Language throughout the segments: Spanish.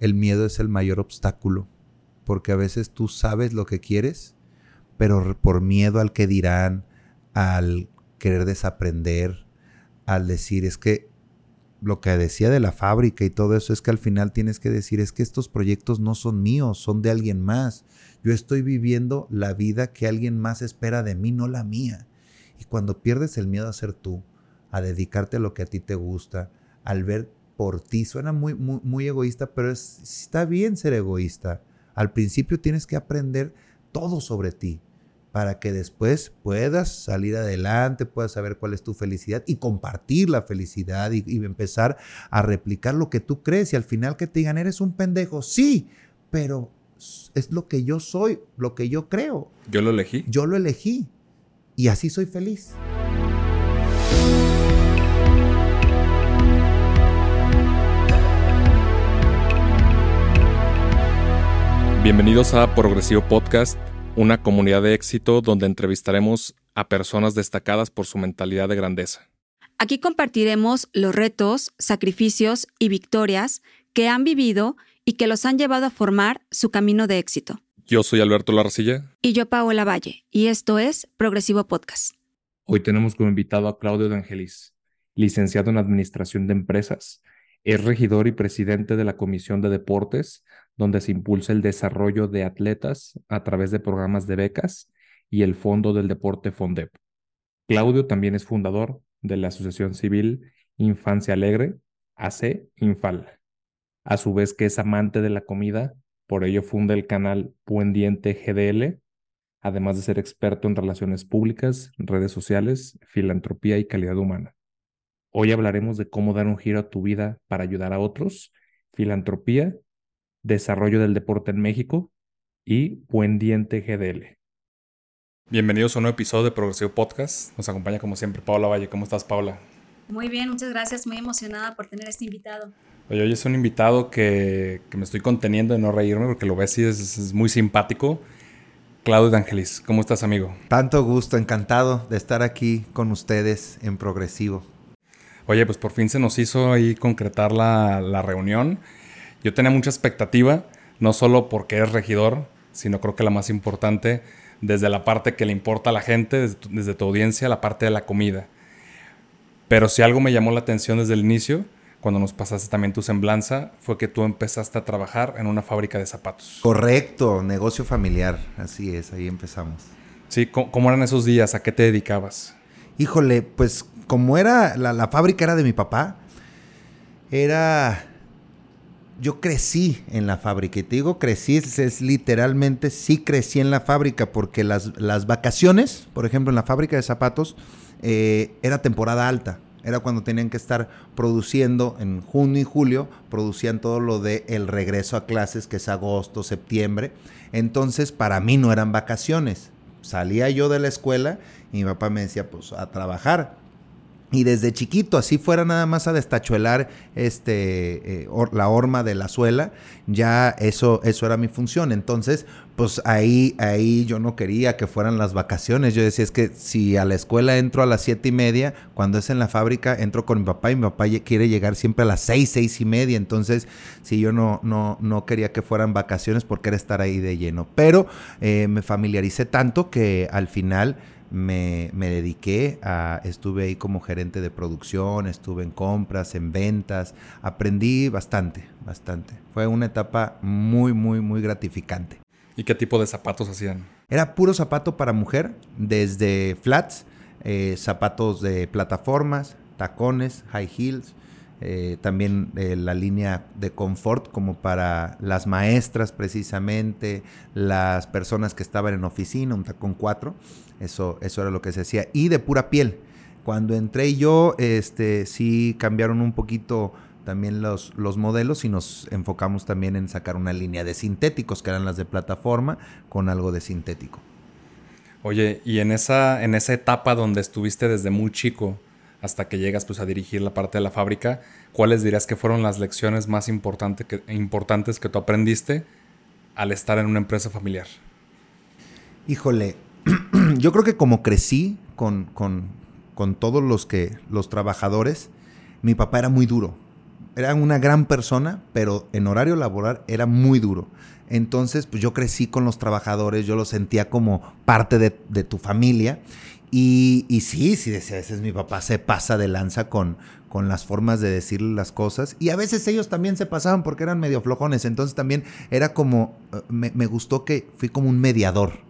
el miedo es el mayor obstáculo, porque a veces tú sabes lo que quieres, pero por miedo al que dirán, al querer desaprender, al decir, es que lo que decía de la fábrica y todo eso es que al final tienes que decir, es que estos proyectos no son míos, son de alguien más. Yo estoy viviendo la vida que alguien más espera de mí, no la mía. Y cuando pierdes el miedo a ser tú, a dedicarte a lo que a ti te gusta, al ver por ti, suena muy, muy, muy egoísta, pero está bien ser egoísta. Al principio tienes que aprender todo sobre ti para que después puedas salir adelante, puedas saber cuál es tu felicidad y compartir la felicidad y, y, empezar a replicar lo que tú crees y al final que te digan, eres un pendejo, sí, pero es lo que yo soy, lo que yo creo. Yo lo elegí. Yo lo elegí y así soy feliz. Bienvenidos a Progresivo Podcast, una comunidad de éxito donde entrevistaremos a personas destacadas por su mentalidad de grandeza. Aquí compartiremos los retos, sacrificios y victorias que han vivido y que los han llevado a formar su camino de éxito. Yo soy Alberto Larcilla. Y yo Paola Valle, y esto es Progresivo Podcast. Hoy tenemos como invitado a Claudio de Angelis, licenciado en Administración de Empresas. Es regidor y presidente de la Comisión de Deportes, donde se impulsa el desarrollo de atletas a través de programas de becas y el Fondo del Deporte FONDEP. Claudio también es fundador de la Asociación Civil Infancia Alegre, AC Infal. A su vez que es amante de la comida, por ello funda el canal Buen Diente GDL, además de ser experto en relaciones públicas, redes sociales, filantropía y calidad humana. Hoy hablaremos de cómo dar un giro a tu vida para ayudar a otros, filantropía, desarrollo del deporte en México y Buen Diente GDL. Bienvenidos a un nuevo episodio de Progresivo Podcast. Nos acompaña como siempre Paula Valle. ¿Cómo estás, Paula? Muy bien, muchas gracias. Muy emocionada por tener este invitado. Oye, hoy es un invitado que, que, me estoy conteniendo de no reírme porque lo ves y es, es muy simpático. Claudio de Angelis, ¿cómo estás, amigo? Tanto gusto, encantado de estar aquí con ustedes en Progresivo. Oye, pues por fin se nos hizo ahí concretar la, la reunión. Yo tenía mucha expectativa, no solo porque eres regidor, sino creo que la más importante, desde la parte que le importa a la gente, desde tu, desde tu audiencia, la parte de la comida. Pero si algo me llamó la atención desde el inicio, cuando nos pasaste también tu semblanza, fue que tú empezaste a trabajar en una fábrica de zapatos. Correcto, negocio familiar, así es, ahí empezamos. Sí, ¿cómo, eran esos días? ¿A qué te dedicabas? Híjole, pues como era, la, la fábrica era de mi papá, era... Yo crecí en la fábrica, y te digo crecí, es, literalmente sí crecí en la fábrica, porque las, las vacaciones, por ejemplo, en la fábrica de zapatos, eh, era temporada alta era cuando tenían que estar produciendo en junio y julio, producían todo lo de el regreso a clases, que es agosto, septiembre. Entonces, para mí no eran vacaciones. Salía yo de la escuela y mi papá me decía, pues a trabajar. Y desde chiquito, así fuera nada más a destachuelar este, eh, la horma de la suela, ya eso, eso era mi función. Entonces, pues ahí, ahí yo no quería que fueran las vacaciones. Yo decía, es que si a la escuela entro a las siete y media, cuando es en la fábrica, entro con mi papá y mi papá quiere llegar siempre a las seis, seis y media. Entonces, si yo no, no, no quería que fueran vacaciones porque era estar ahí de lleno. Pero eh, me familiaricé tanto que al final me, me, dediqué a, estuve ahí como gerente de producción, estuve en compras, en ventas, aprendí bastante, bastante. Fue una etapa muy, muy, muy gratificante. ¿Y qué tipo de zapatos hacían? Era puro zapato para mujer, desde flats, eh, zapatos de plataformas, tacones, high heels, eh, también eh, la línea de confort como para las maestras precisamente, las personas que estaban en oficina, un tacón 4, eso, eso era lo que se hacía, y de pura piel. Cuando entré yo, este, sí cambiaron un poquito también los, los modelos y nos enfocamos también en sacar una línea de sintéticos, que eran las de plataforma, con algo de sintético. Oye, y en esa, en esa etapa donde estuviste desde muy chico, hasta que llegas pues, a dirigir la parte de la fábrica, ¿cuáles dirías que fueron las lecciones más importante que, importantes que tú aprendiste al estar en una empresa familiar? Híjole, yo creo que como crecí con, con, con, todos los, que, los trabajadores, mi papá era muy duro. era una gran persona, pero en horario laboral era muy duro. Entonces, pues yo crecí con los trabajadores, yo los sentía como parte de, tu familia. Y, y, sí, sí, a veces mi papá se pasa de lanza con, con las formas de decirle las cosas. Y a veces ellos también se pasaban porque eran medio flojones. Entonces también era como, eh, me, me gustó que fui como un mediador.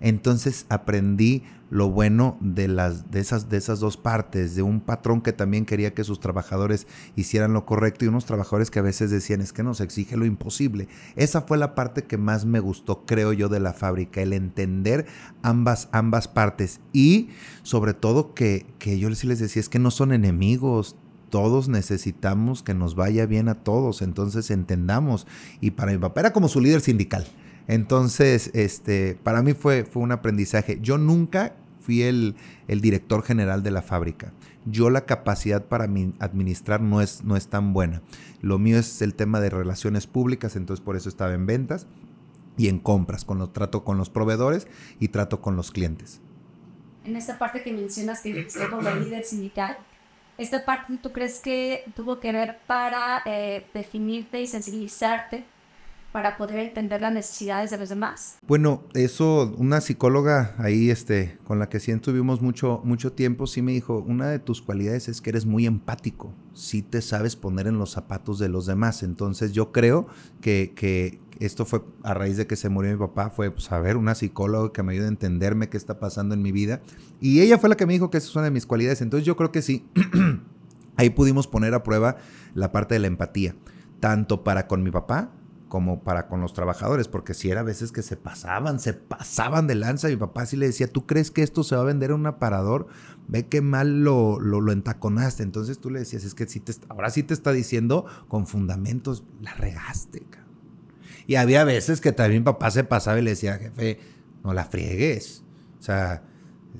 Entonces aprendí lo bueno de, las, de, esas, de esas dos partes, de un patrón que también quería que sus trabajadores hicieran lo correcto y unos trabajadores que a veces decían es que nos exige lo imposible. Esa fue la parte que más me gustó, creo yo, de la fábrica, el entender ambas, ambas partes y sobre todo que, que yo les decía es que no son enemigos, todos necesitamos que nos vaya bien a todos, entonces entendamos. Y para mi papá era como su líder sindical. Entonces, este, para mí fue, fue un aprendizaje. Yo nunca fui el, director general de la fábrica. Yo la capacidad para administrar no es, no es tan buena. Lo mío es el tema de relaciones públicas, entonces por eso estaba en ventas y en compras, con los, trato con los proveedores y trato con los clientes. En esta parte que mencionas que usted como líder sindical, ¿esta parte tú crees que tuvo que ver para eh, definirte y sensibilizarte para poder entender las necesidades de los demás. Bueno, eso, una psicóloga ahí, este, con la que sí tuvimos mucho, mucho tiempo, sí me dijo, una de tus cualidades es que eres muy empático, sí te sabes poner en los zapatos de los demás. Entonces yo creo que, que esto fue a raíz de que se murió mi papá, fue, pues, a ver, una psicóloga que me ayude a entenderme qué está pasando en mi vida. Y ella fue la que me dijo que esa es una de mis cualidades. Entonces yo creo que sí, ahí pudimos poner a prueba la parte de la empatía, tanto para con mi papá, como para con los trabajadores, porque si era a veces que se pasaban, se pasaban de lanza. Mi papá sí le decía, ¿tú crees que esto se va a vender en un aparador? Ve qué mal lo, lo, entaconaste. Entonces tú le decías, es que si te, ahora sí te está diciendo con fundamentos, la regaste. Y había veces que también papá se pasaba y le decía, jefe, no la friegues. O sea,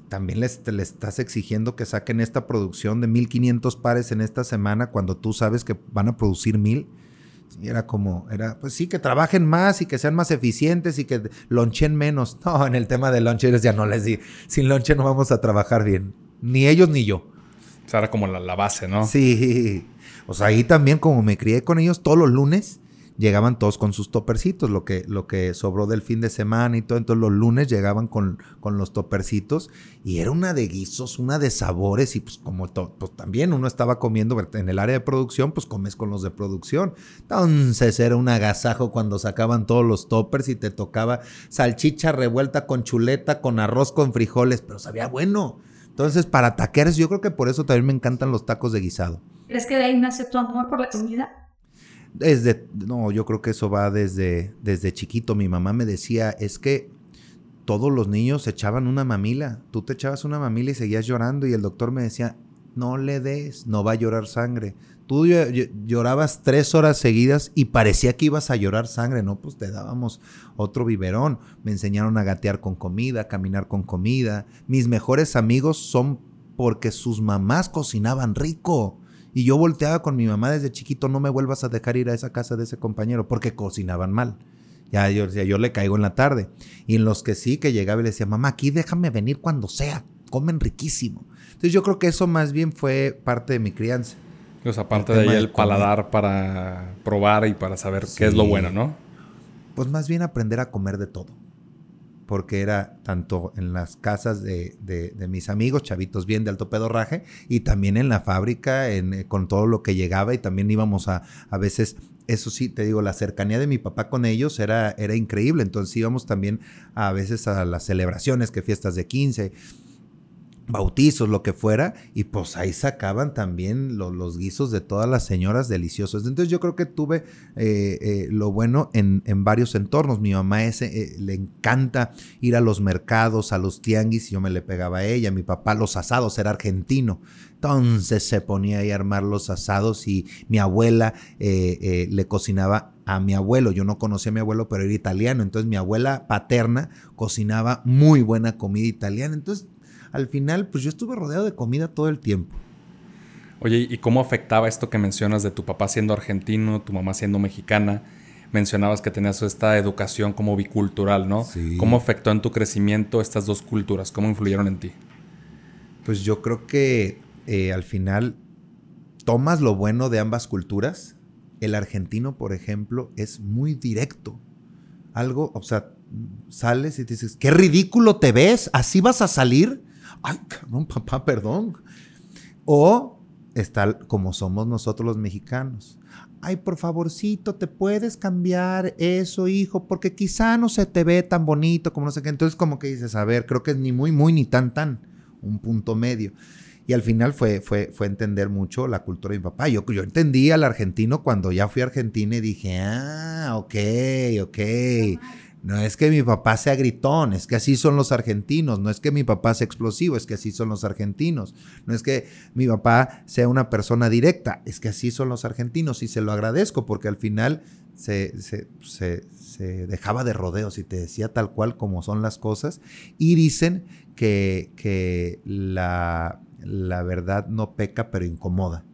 también le estás exigiendo que saquen esta producción de 1500 pares en esta semana cuando tú sabes que van a producir mil y era como, era, pues sí, que trabajen más y que sean más eficientes y que lonchen menos. No, en el tema de lonches ya no les di. Sin lonche no vamos a trabajar bien. Ni ellos ni yo. O sea, era como la, la base, ¿no? Sí. O sea, ahí también como me crié con ellos todos los lunes, llegaban todos con sus topercitos, lo que, lo que sobró del fin de semana y todo. Entonces los lunes llegaban con, con los topercitos y era una de guisos, una de sabores y pues como pues también uno estaba comiendo en el área de producción, pues comes con los de producción. Entonces era un agasajo cuando sacaban todos los toppers y te tocaba salchicha revuelta con chuleta, con arroz, con frijoles, pero sabía bueno. Entonces para taqueros yo creo que por eso también me encantan los tacos de guisado. ¿Crees que de ahí nace tu amor por la comida? Desde, no, yo creo que eso va desde, desde chiquito. Mi mamá me decía, es que todos los niños echaban una mamila. Tú te echabas una mamila y seguías llorando y el doctor me decía, no le des, no va a llorar sangre. Tú llorabas tres horas seguidas y parecía que ibas a llorar sangre, ¿no? Pues te dábamos otro biberón. Me enseñaron a gatear con comida, a caminar con comida. Mis mejores amigos son porque sus mamás cocinaban rico. Y yo volteaba con mi mamá desde chiquito, no me vuelvas a dejar ir a esa casa de ese compañero, porque cocinaban mal. Ya yo decía, yo le caigo en la tarde. Y en los que sí, que llegaba y le decía, mamá, aquí déjame venir cuando sea, comen riquísimo. Entonces yo creo que eso más bien fue parte de mi crianza. O sea, aparte de ahí el paladar para probar y para saber qué es lo bueno, ¿no? Pues más bien aprender a comer de todo porque era tanto en las casas de, mis amigos, chavitos bien de alto pedorraje, y también en la fábrica, eh, con todo lo que llegaba, y también íbamos a, a veces, eso sí, te digo, la cercanía de mi papá con ellos era, era increíble, entonces íbamos también a veces a las celebraciones, que fiestas de 15, bautizos, lo que fuera, y pues ahí sacaban también los guisos de todas las señoras deliciosos. Entonces yo creo que tuve eh, eh, lo bueno en, varios entornos. Mi mamá ese, eh, le encanta ir a los mercados, a los tianguis, y yo me le pegaba a ella. Mi papá los asados, era argentino. Entonces se ponía ahí a armar los asados y mi abuela le cocinaba a mi abuelo. Yo no conocía a mi abuelo, pero era italiano. Entonces mi abuela paterna cocinaba muy buena comida italiana. Entonces al final, pues yo estuve rodeado de comida todo el tiempo. Oye, ¿y cómo afectaba esto que mencionas de tu papá siendo argentino, tu mamá siendo mexicana? Mencionabas que tenías esta educación como bicultural, ¿no? Sí. ¿Cómo afectó en tu crecimiento estas dos culturas? ¿Cómo influyeron en ti? Pues yo creo que eh, al final tomas lo bueno de ambas culturas, el argentino, por ejemplo, es muy directo. Algo, o sea, sales y te dices, qué ridículo te ves, así vas a salir. Ay, cabrón, papá, perdón. O está como somos nosotros los mexicanos. Ay, por favorcito, te puedes cambiar eso, hijo, porque quizá no se te ve tan bonito como no sé qué. Entonces, como que dices, a ver, creo que es ni muy, muy, ni tan, tan, un punto medio. Y al final fue, fue, fue entender mucho la cultura de mi papá. Yo, yo entendí al argentino cuando ya fui a Argentina y dije, ah, ok, ok. No es que mi papá sea gritón, es que así son los argentinos. No es que mi papá sea explosivo, es que así son los argentinos. No es que mi papá sea una persona directa, es que así son los argentinos. Y se lo agradezco porque al final se, se, se dejaba de rodeos y te decía tal cual como son las cosas. Y dicen que, que la, la verdad no peca pero incomoda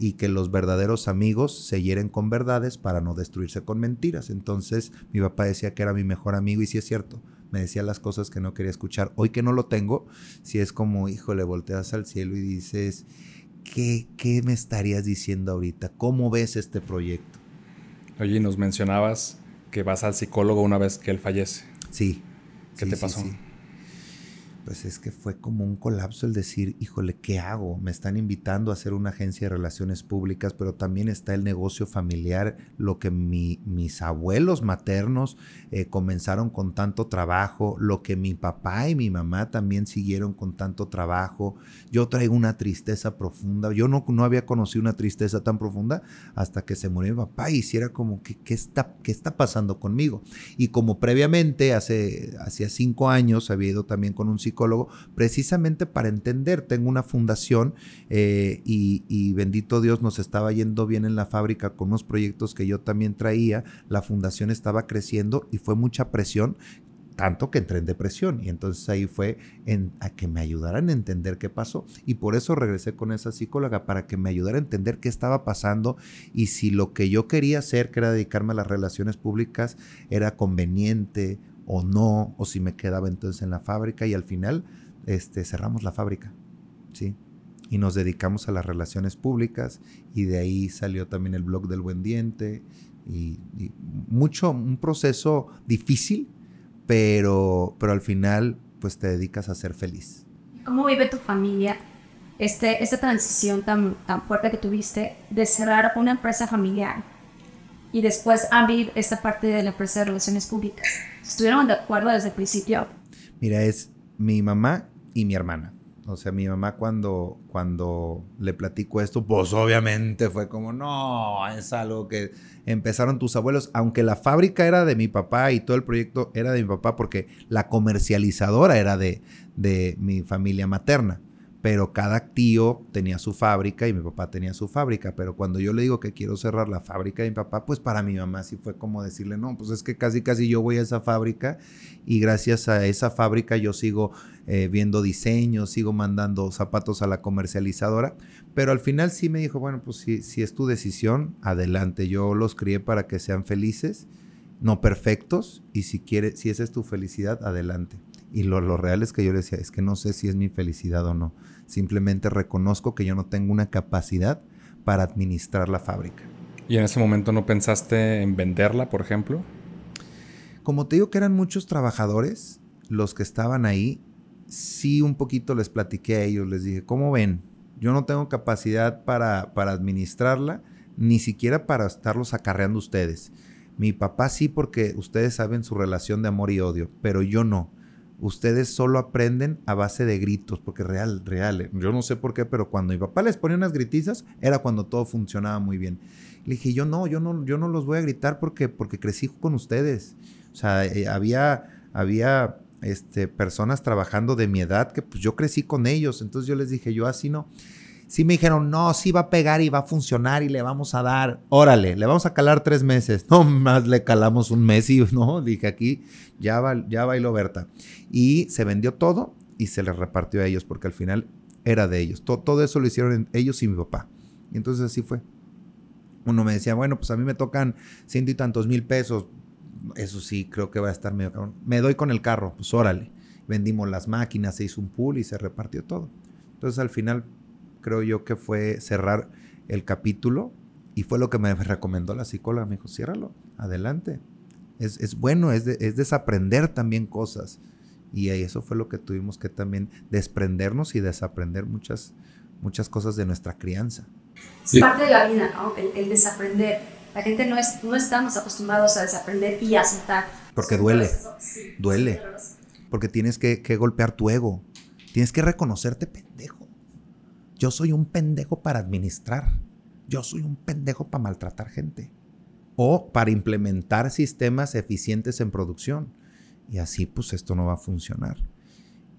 y que los verdaderos amigos se hieren con verdades para no destruirse con mentiras. Entonces mi papá decía que era mi mejor amigo y si es cierto, me decía las cosas que no quería escuchar. Hoy que no lo tengo, si es como, hijo, le volteas al cielo y dices, ¿qué, ¿qué me estarías diciendo ahorita? ¿Cómo ves este proyecto? Oye, nos mencionabas que vas al psicólogo una vez que él fallece. Sí. ¿Qué te pasó? Pues es que fue como un colapso el decir, híjole, ¿qué hago? Me están invitando a hacer una agencia de relaciones públicas, pero también está el negocio familiar, lo que mis abuelos maternos eh, comenzaron con tanto trabajo, lo que mi papá y mi mamá también siguieron con tanto trabajo. Yo traigo una tristeza profunda. Yo no, no había conocido una tristeza tan profunda hasta que se murió mi papá y hiciera como, que, ¿qué, está, ¿qué está pasando conmigo? Y como previamente, hace, hace cinco años, había ido también con un psicólogo precisamente para entender. Tengo una fundación eh, y, bendito Dios nos estaba yendo bien en la fábrica con unos proyectos que yo también traía. La fundación estaba creciendo y fue mucha presión tanto que entré en depresión y entonces ahí fue en, a que me ayudaran a entender qué pasó y por eso regresé con esa psicóloga para que me ayudara a entender qué estaba pasando y si lo que yo quería hacer que era dedicarme a las relaciones públicas era conveniente o no, o si me quedaba entonces en la fábrica y al final este, cerramos la fábrica, ¿sí? Y nos dedicamos a las relaciones públicas y de ahí salió también el blog del buen diente y, mucho, un proceso difícil, pero, pero al final pues te dedicas a ser feliz. ¿Cómo vive tu familia este, esta transición tan, tan fuerte que tuviste de cerrar una empresa familiar y después abrir esta parte de la empresa de relaciones públicas? ¿Estuvieron de acuerdo desde el principio? Mira, es mi mamá y mi hermana. O sea, mi mamá cuando, cuando le platico esto, pues obviamente fue como, no, es algo que empezaron tus abuelos, aunque la fábrica era de mi papá y todo el proyecto era de mi papá, porque la comercializadora era de, de mi familia materna pero cada tío tenía su fábrica y mi papá tenía su fábrica, pero cuando yo le digo que quiero cerrar la fábrica de mi papá, pues para mi mamá sí fue como decirle, no, pues es que casi casi yo voy a esa fábrica y gracias a esa fábrica yo sigo eh, viendo diseños, sigo mandando zapatos a la comercializadora, pero al final sí me dijo, bueno, pues si, si es tu decisión, adelante, yo los crié para que sean felices, no perfectos, y si, quiere, si esa es tu felicidad, adelante. Y lo, lo, real es que yo le decía, es que no sé si es mi felicidad o no. Simplemente reconozco que yo no tengo una capacidad para administrar la fábrica. ¿Y en ese momento no pensaste en venderla, por ejemplo? Como te digo que eran muchos trabajadores los que estaban ahí, sí un poquito les platiqué a ellos, les dije, ¿cómo ven? Yo no tengo capacidad para, para administrarla, ni siquiera para estarlos acarreando ustedes. Mi papá sí porque ustedes saben su relación de amor y odio, pero yo no ustedes solo aprenden a base de gritos, porque real, real, eh, yo no sé por qué, pero cuando mi papá les ponía unas gritizas, era cuando todo funcionaba muy bien. Le dije, yo no, yo no, yo no los voy a gritar porque, porque crecí con ustedes. O sea, eh, había, había este, personas trabajando de mi edad que pues yo crecí con ellos, entonces yo les dije, yo así no sí me dijeron, no, sí va a pegar y va a funcionar y le vamos a dar, órale, le vamos a calar tres meses. No más le calamos un mes y no, dije aquí, ya, va, ya bailó Berta. Y se vendió todo y se les repartió a ellos porque al final era de ellos. Todo, todo eso lo hicieron ellos y mi papá. Y entonces así fue. Uno me decía, bueno, pues a mí me tocan ciento y tantos mil pesos. Eso sí, creo que va a estar medio cabrón. Me doy con el carro, pues órale. Vendimos las máquinas, se hizo un pool y se repartió todo. Entonces al final creo yo que fue cerrar el capítulo y fue lo que me recomendó la psicóloga. Me dijo, ciérralo, adelante. Es, bueno, es, es desaprender también cosas. Y eso fue lo que tuvimos que también desprendernos y desaprender muchas, muchas cosas de nuestra crianza. Es parte de la vida, ¿no? El, desaprender. La gente no, es, no estamos acostumbrados a desaprender y a aceptar. Porque duele. duele. Porque tienes que, que golpear tu ego. Tienes que reconocerte pendejo. Yo soy un pendejo para administrar. Yo soy un pendejo para maltratar gente. O para implementar sistemas eficientes en producción. Y así pues esto no va a funcionar.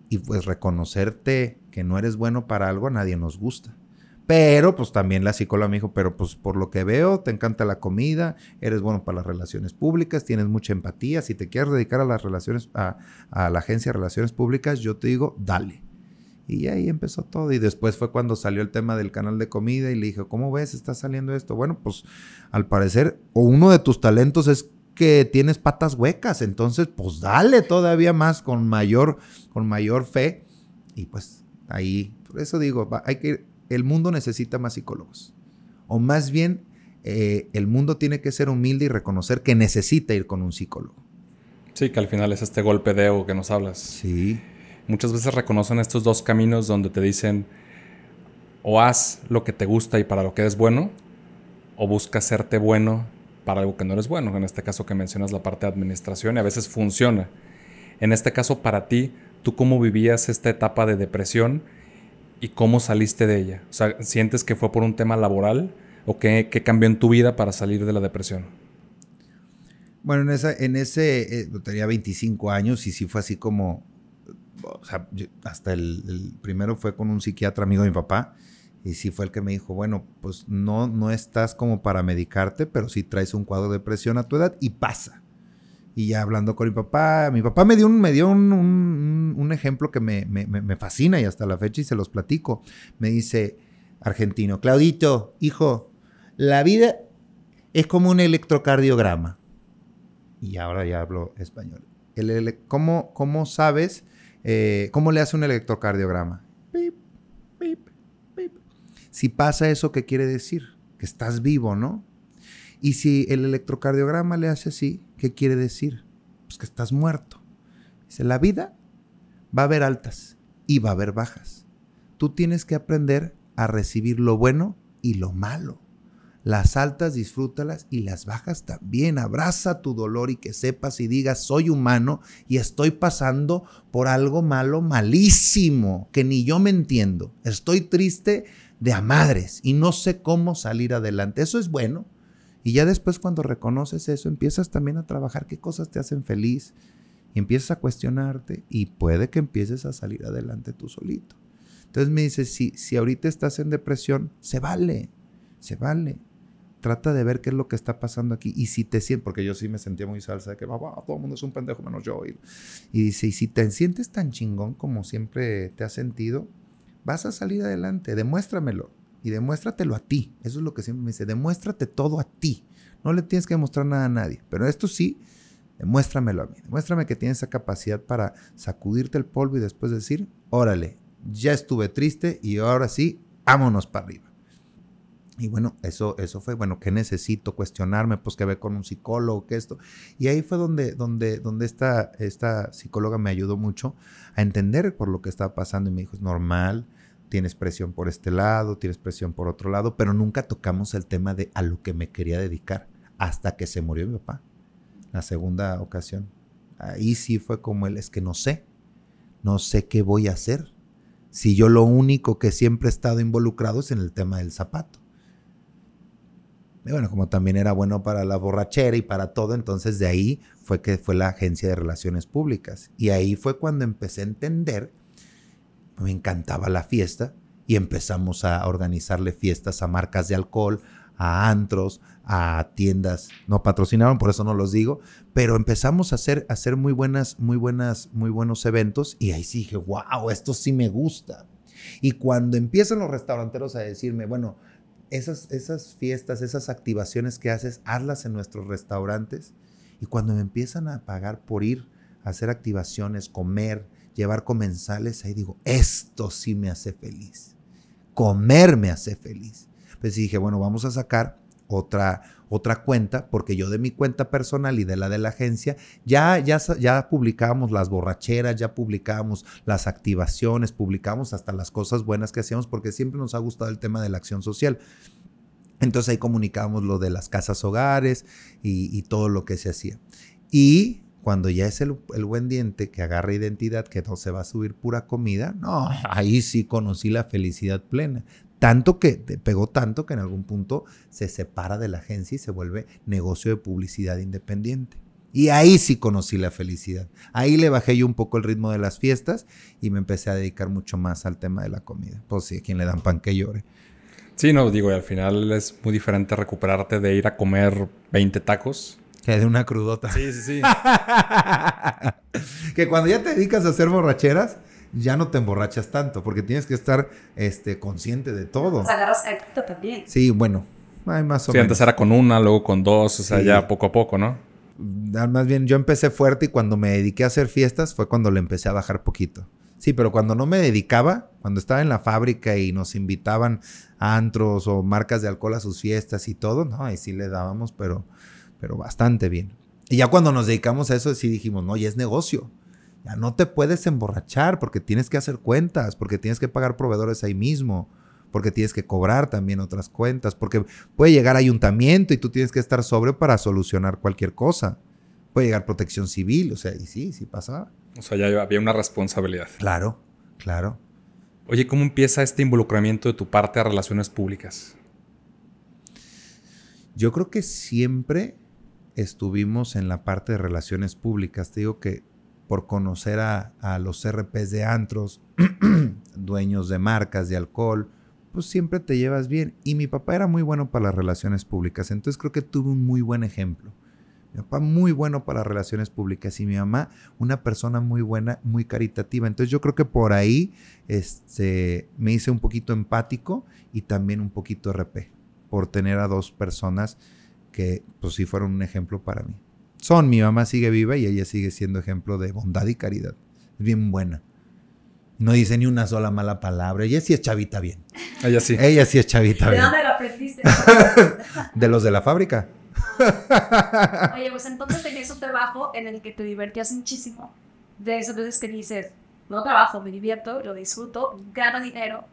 Y pues reconocerte que no eres bueno para algo a nadie nos gusta. Pero pues también la psicóloga me dijo, pero pues por lo que veo, te encanta la comida, eres bueno para las relaciones públicas, tienes mucha empatía, si te quieres dedicar a las relaciones, a, a la agencia de relaciones públicas, yo te digo, dale. Y ahí empezó todo. Y después fue cuando salió el tema del canal de comida y le dije, ¿cómo ves? ¿Está saliendo esto? Bueno, pues al parecer, o uno de tus talentos es que tienes patas huecas, entonces pues dale todavía más con mayor, con mayor fe. Y pues ahí, por eso digo, hay que, el mundo necesita más psicólogos. O más bien, eh, el mundo tiene que ser humilde y reconocer que necesita ir con un psicólogo. Sí, que al final es este golpe de ego que nos hablas. Sí. Muchas veces reconocen estos dos caminos donde te dicen o haz lo que te gusta y para lo que eres bueno, o busca hacerte bueno para algo que no eres bueno. En este caso que mencionas la parte de administración y a veces funciona. En este caso para ti, ¿tú cómo vivías esta etapa de depresión y cómo saliste de ella? O sea, ¿sientes que fue por un tema laboral o qué, cambió en tu vida para salir de la depresión? Bueno, en, esa, en ese, eh, tenía 25 años y sí fue así como, o sea, hasta el, el, primero fue con un psiquiatra amigo de mi papá y sí fue el que me dijo, bueno, pues no, no estás como para medicarte, pero sí traes un cuadro de depresión a tu edad y pasa. Y ya hablando con mi papá, mi papá me dio un, me dio un, un, ejemplo que me, me, me, fascina y hasta la fecha y se los platico. Me dice, argentino, Claudito, hijo, la vida es como un electrocardiograma. Y ahora ya hablo español. El, ¿cómo, ¿Cómo sabes eh, cómo le hace un electrocardiograma? Si pasa eso, ¿qué quiere decir? Que estás vivo, ¿no? Y si el electrocardiograma le hace así, ¿qué quiere decir? Pues que estás muerto. Dice, la vida va a haber altas y va a haber bajas. Tú tienes que aprender a recibir lo bueno y lo malo. Las altas disfrútalas y las bajas también. Abraza tu dolor y que sepas y digas, soy humano y estoy pasando por algo malo, malísimo, que ni yo me entiendo. Estoy triste de a madres y no sé cómo salir adelante. Eso es bueno. Y ya después cuando reconoces eso, empiezas también a trabajar qué cosas te hacen feliz y empiezas a cuestionarte y puede que empieces a salir adelante tú solito. Entonces me dice, si, si ahorita estás en depresión, se vale, se vale. Trata de ver qué es lo que está pasando aquí. Y si te sientes, porque yo sí me sentía muy salsa, de que todo el mundo es un pendejo menos yo. Y, y dice, y si te sientes tan chingón como siempre te has sentido, vas a salir adelante, demuéstramelo y demuéstratelo a ti. Eso es lo que siempre me dice, demuéstrate todo a ti. No le tienes que demostrar nada a nadie, pero esto sí, demuéstramelo a mí. Demuéstrame que tienes esa capacidad para sacudirte el polvo y después decir, órale, ya estuve triste y ahora sí, vámonos para arriba. Y bueno, eso, eso fue, bueno, ¿qué necesito? Cuestionarme, pues que ver con un psicólogo, que esto. Y ahí fue donde, donde, donde esta, esta psicóloga me ayudó mucho a entender por lo que estaba pasando y me dijo, es normal, tienes presión por este lado, tienes presión por otro lado, pero nunca tocamos el tema de a lo que me quería dedicar hasta que se murió mi papá, la segunda ocasión. Ahí sí fue como él, es que no sé, no sé qué voy a hacer. Si yo lo único que siempre he estado involucrado es en el tema del zapato. Bueno, como también era bueno para la borrachera y para todo, entonces de ahí fue que fue la agencia de relaciones públicas. Y ahí fue cuando empecé a entender, me encantaba la fiesta y empezamos a organizarle fiestas a marcas de alcohol, a antros, a tiendas, no patrocinaban, por eso no los digo, pero empezamos a hacer, a hacer muy buenas, muy buenas, muy buenos eventos y ahí sí dije, wow, esto sí me gusta. Y cuando empiezan los restauranteros a decirme, bueno, esas, esas fiestas, esas activaciones que haces, hazlas en nuestros restaurantes. Y cuando me empiezan a pagar por ir a hacer activaciones, comer, llevar comensales, ahí digo, esto sí me hace feliz. Comer me hace feliz. Pues dije, bueno, vamos a sacar otra, otra cuenta, porque yo de mi cuenta personal y de la de la agencia, ya, ya, ya publicábamos las borracheras, ya publicábamos las activaciones, publicamos hasta las cosas buenas que hacíamos, porque siempre nos ha gustado el tema de la acción social. Entonces ahí comunicábamos lo de las casas hogares y, todo lo que se hacía. Y cuando ya es el, el, buen diente que agarra identidad, que no se va a subir pura comida, no, ahí sí conocí la felicidad plena. Tanto que pegó tanto que en algún punto se separa de la agencia y se vuelve negocio de publicidad independiente. Y ahí sí conocí la felicidad. Ahí le bajé yo un poco el ritmo de las fiestas y me empecé a dedicar mucho más al tema de la comida. Pues sí, a quien le dan pan que llore. Sí, no, digo, y al final es muy diferente recuperarte de ir a comer 20 tacos. Que de una crudota. Sí, sí, sí. que cuando ya te dedicas a hacer borracheras, ya no te emborrachas tanto, porque tienes que estar este, consciente de todo. O sea, agarras también. Sí, bueno, hay más o sí, antes era con una, luego con dos, o sea, ya poco a poco, ¿no? Ah, más bien, yo empecé fuerte y cuando me dediqué a hacer fiestas fue cuando le empecé a bajar poquito. Sí, pero cuando no me dedicaba, cuando estaba en la fábrica y nos invitaban a antros o marcas de alcohol a sus fiestas y todo, no, ahí sí le dábamos, pero, pero bastante bien. Y ya cuando nos dedicamos a eso, sí dijimos, no, ya es negocio. Ya no te puedes emborrachar porque tienes que hacer cuentas, porque tienes que pagar proveedores ahí mismo, porque tienes que cobrar también otras cuentas, porque puede llegar ayuntamiento y tú tienes que estar sobre para solucionar cualquier cosa. Puede llegar protección civil, o sea, y sí, sí pasaba. O sea, ya había una responsabilidad. Claro, claro. Oye, ¿cómo empieza este involucramiento de tu parte a relaciones públicas? Yo creo que siempre estuvimos en la parte de relaciones públicas. Te digo que por conocer a, los RPs de antros, dueños de marcas de alcohol, pues siempre te llevas bien. Y mi papá era muy bueno para las relaciones públicas, entonces creo que tuve un muy buen ejemplo. Mi papá muy bueno para las relaciones públicas y mi mamá una persona muy buena, muy caritativa. Entonces yo creo que por ahí este, me hice un poquito empático y también un poquito RP, por tener a dos personas que pues sí fueron un ejemplo para mí son. Mi mamá sigue viva y ella sigue siendo ejemplo de bondad y caridad. Es bien buena. No dice ni una sola mala palabra. Ella sí es chavita bien. Ella sí. Ella sí es chavita bien. ¿De dónde lo aprendiste? de los de la fábrica. Oye, pues entonces tenías un trabajo en el que te divertías muchísimo. De esas veces que dices, no trabajo, me divierto, lo disfruto, gano dinero.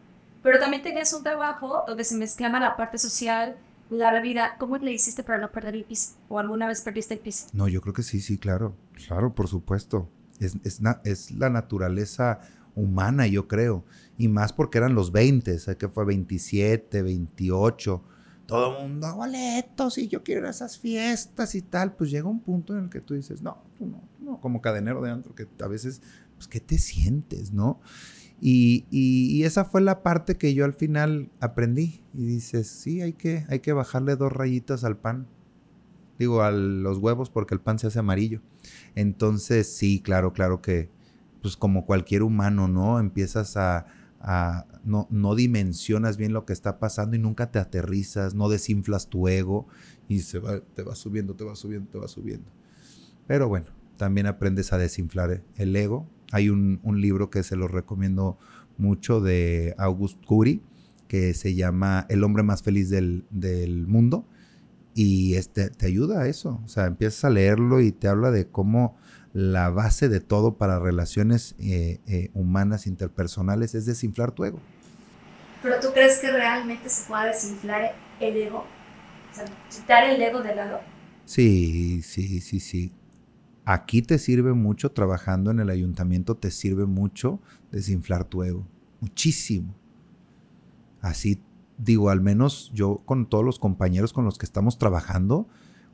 Pero también tenías un trabajo donde se mezclaba la parte social, la vida, ¿cómo le hiciste para no perder el piso? ¿O alguna vez perdiste el piso? No, yo creo que sí, sí, claro. Claro, por supuesto. Es, es, es la naturaleza humana, yo creo. Y más porque eran los 20, sé que fue 27, 28. Todo el mundo, boletos, y yo quiero esas fiestas y tal. Pues llega un punto en el que tú dices, no, tú no, no, como cadenero de antro, que a veces, pues, ¿qué te sientes, no? Y, esa fue la parte que yo al final aprendí. Y dices, sí, hay que, hay que bajarle dos rayitas al pan. Digo, a los huevos porque el pan se hace amarillo. Entonces, sí, claro, claro que, pues como cualquier humano, ¿no? Empiezas a, no, no, dimensionas bien lo que está pasando y nunca te aterrizas, no desinflas tu ego y se va, te va subiendo, te va subiendo, te va subiendo. Pero bueno, también aprendes a desinflar el ego hay un, libro que se lo recomiendo mucho de August Cury, que se llama El hombre más feliz del, mundo. Y este, te ayuda a eso. O sea, empiezas a leerlo y te habla de cómo la base de todo para relaciones eh, eh, humanas interpersonales es desinflar tu ego. ¿Pero tú crees que realmente se pueda desinflar el ego? O sea, quitar el ego de lado. Sí, sí, sí, sí. Aquí te sirve mucho, trabajando en el ayuntamiento, te sirve mucho desinflar tu ego. Muchísimo. Así digo, al menos yo con todos los compañeros con los que estamos trabajando,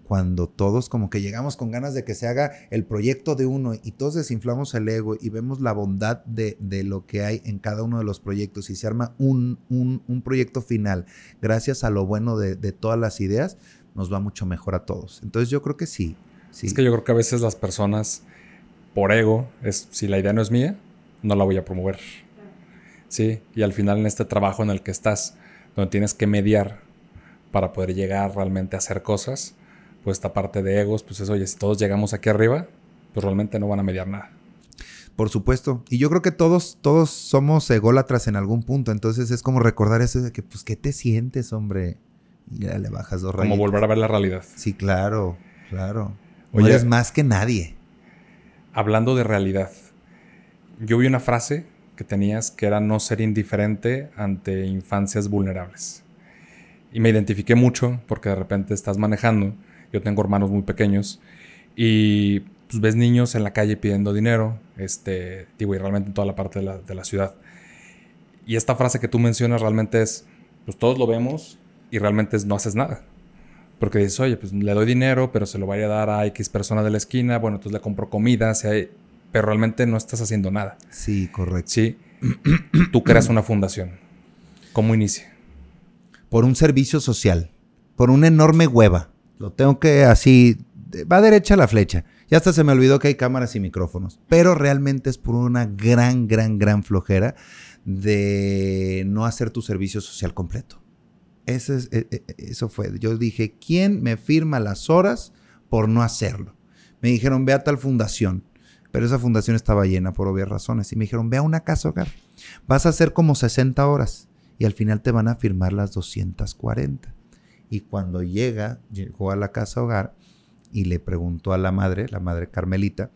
cuando todos como que llegamos con ganas de que se haga el proyecto de uno y todos desinflamos el ego y vemos la bondad de, lo que hay en cada uno de los proyectos y se arma un, un, proyecto final gracias a lo bueno de, de todas las ideas, nos va mucho mejor a todos. Entonces yo creo que sí, es que yo creo que a veces las personas, por ego, es si la idea no es mía, no la voy a promover. Sí, y al final en este trabajo en el que estás, donde tienes que mediar para poder llegar realmente a hacer cosas, pues esta parte de egos, pues es, oye, si todos llegamos aquí arriba, pues realmente no van a mediar nada. Por supuesto. Y yo creo que todos, todos somos ególatras en algún punto. Entonces es como recordar eso de que, pues, ¿qué te sientes, hombre? Y ya le bajas dos Como volver a ver la realidad. Sí, claro, claro. Oye, eres más que nadie. Hablando de realidad, yo vi una frase que tenías que era no ser indiferente ante infancias vulnerables. Y me identifiqué mucho porque de repente estás manejando. Yo tengo hermanos muy pequeños y pues, ves niños en la calle pidiendo dinero, este, digo, y realmente en toda la parte de la, de la ciudad. Y esta frase que tú mencionas realmente es, pues todos lo vemos y realmente es, no haces nada. Porque dices, oye, pues le doy dinero, pero se lo vaya a dar a X persona de la esquina, bueno, entonces le compro comida, pero realmente no estás haciendo nada. Sí, correcto. Sí. Tú creas una fundación. ¿Cómo inicia? Por un servicio social, por una enorme hueva. Lo tengo que así, va derecha la flecha. Ya hasta se me olvidó que hay cámaras y micrófonos. Pero realmente es por una gran, gran, gran flojera de no hacer tu servicio social completo. Eso, es, e, e, eso fue. Yo dije, ¿quién me firma las horas por no hacerlo? Me dijeron, ve a tal fundación. Pero esa fundación estaba llena por obvias razones. Y me dijeron, ve a una casa hogar. Vas a hacer como 60 horas. Y al final te van a firmar las 240. Y cuando llega, llegó a la casa hogar y le preguntó a la madre, la madre Carmelita,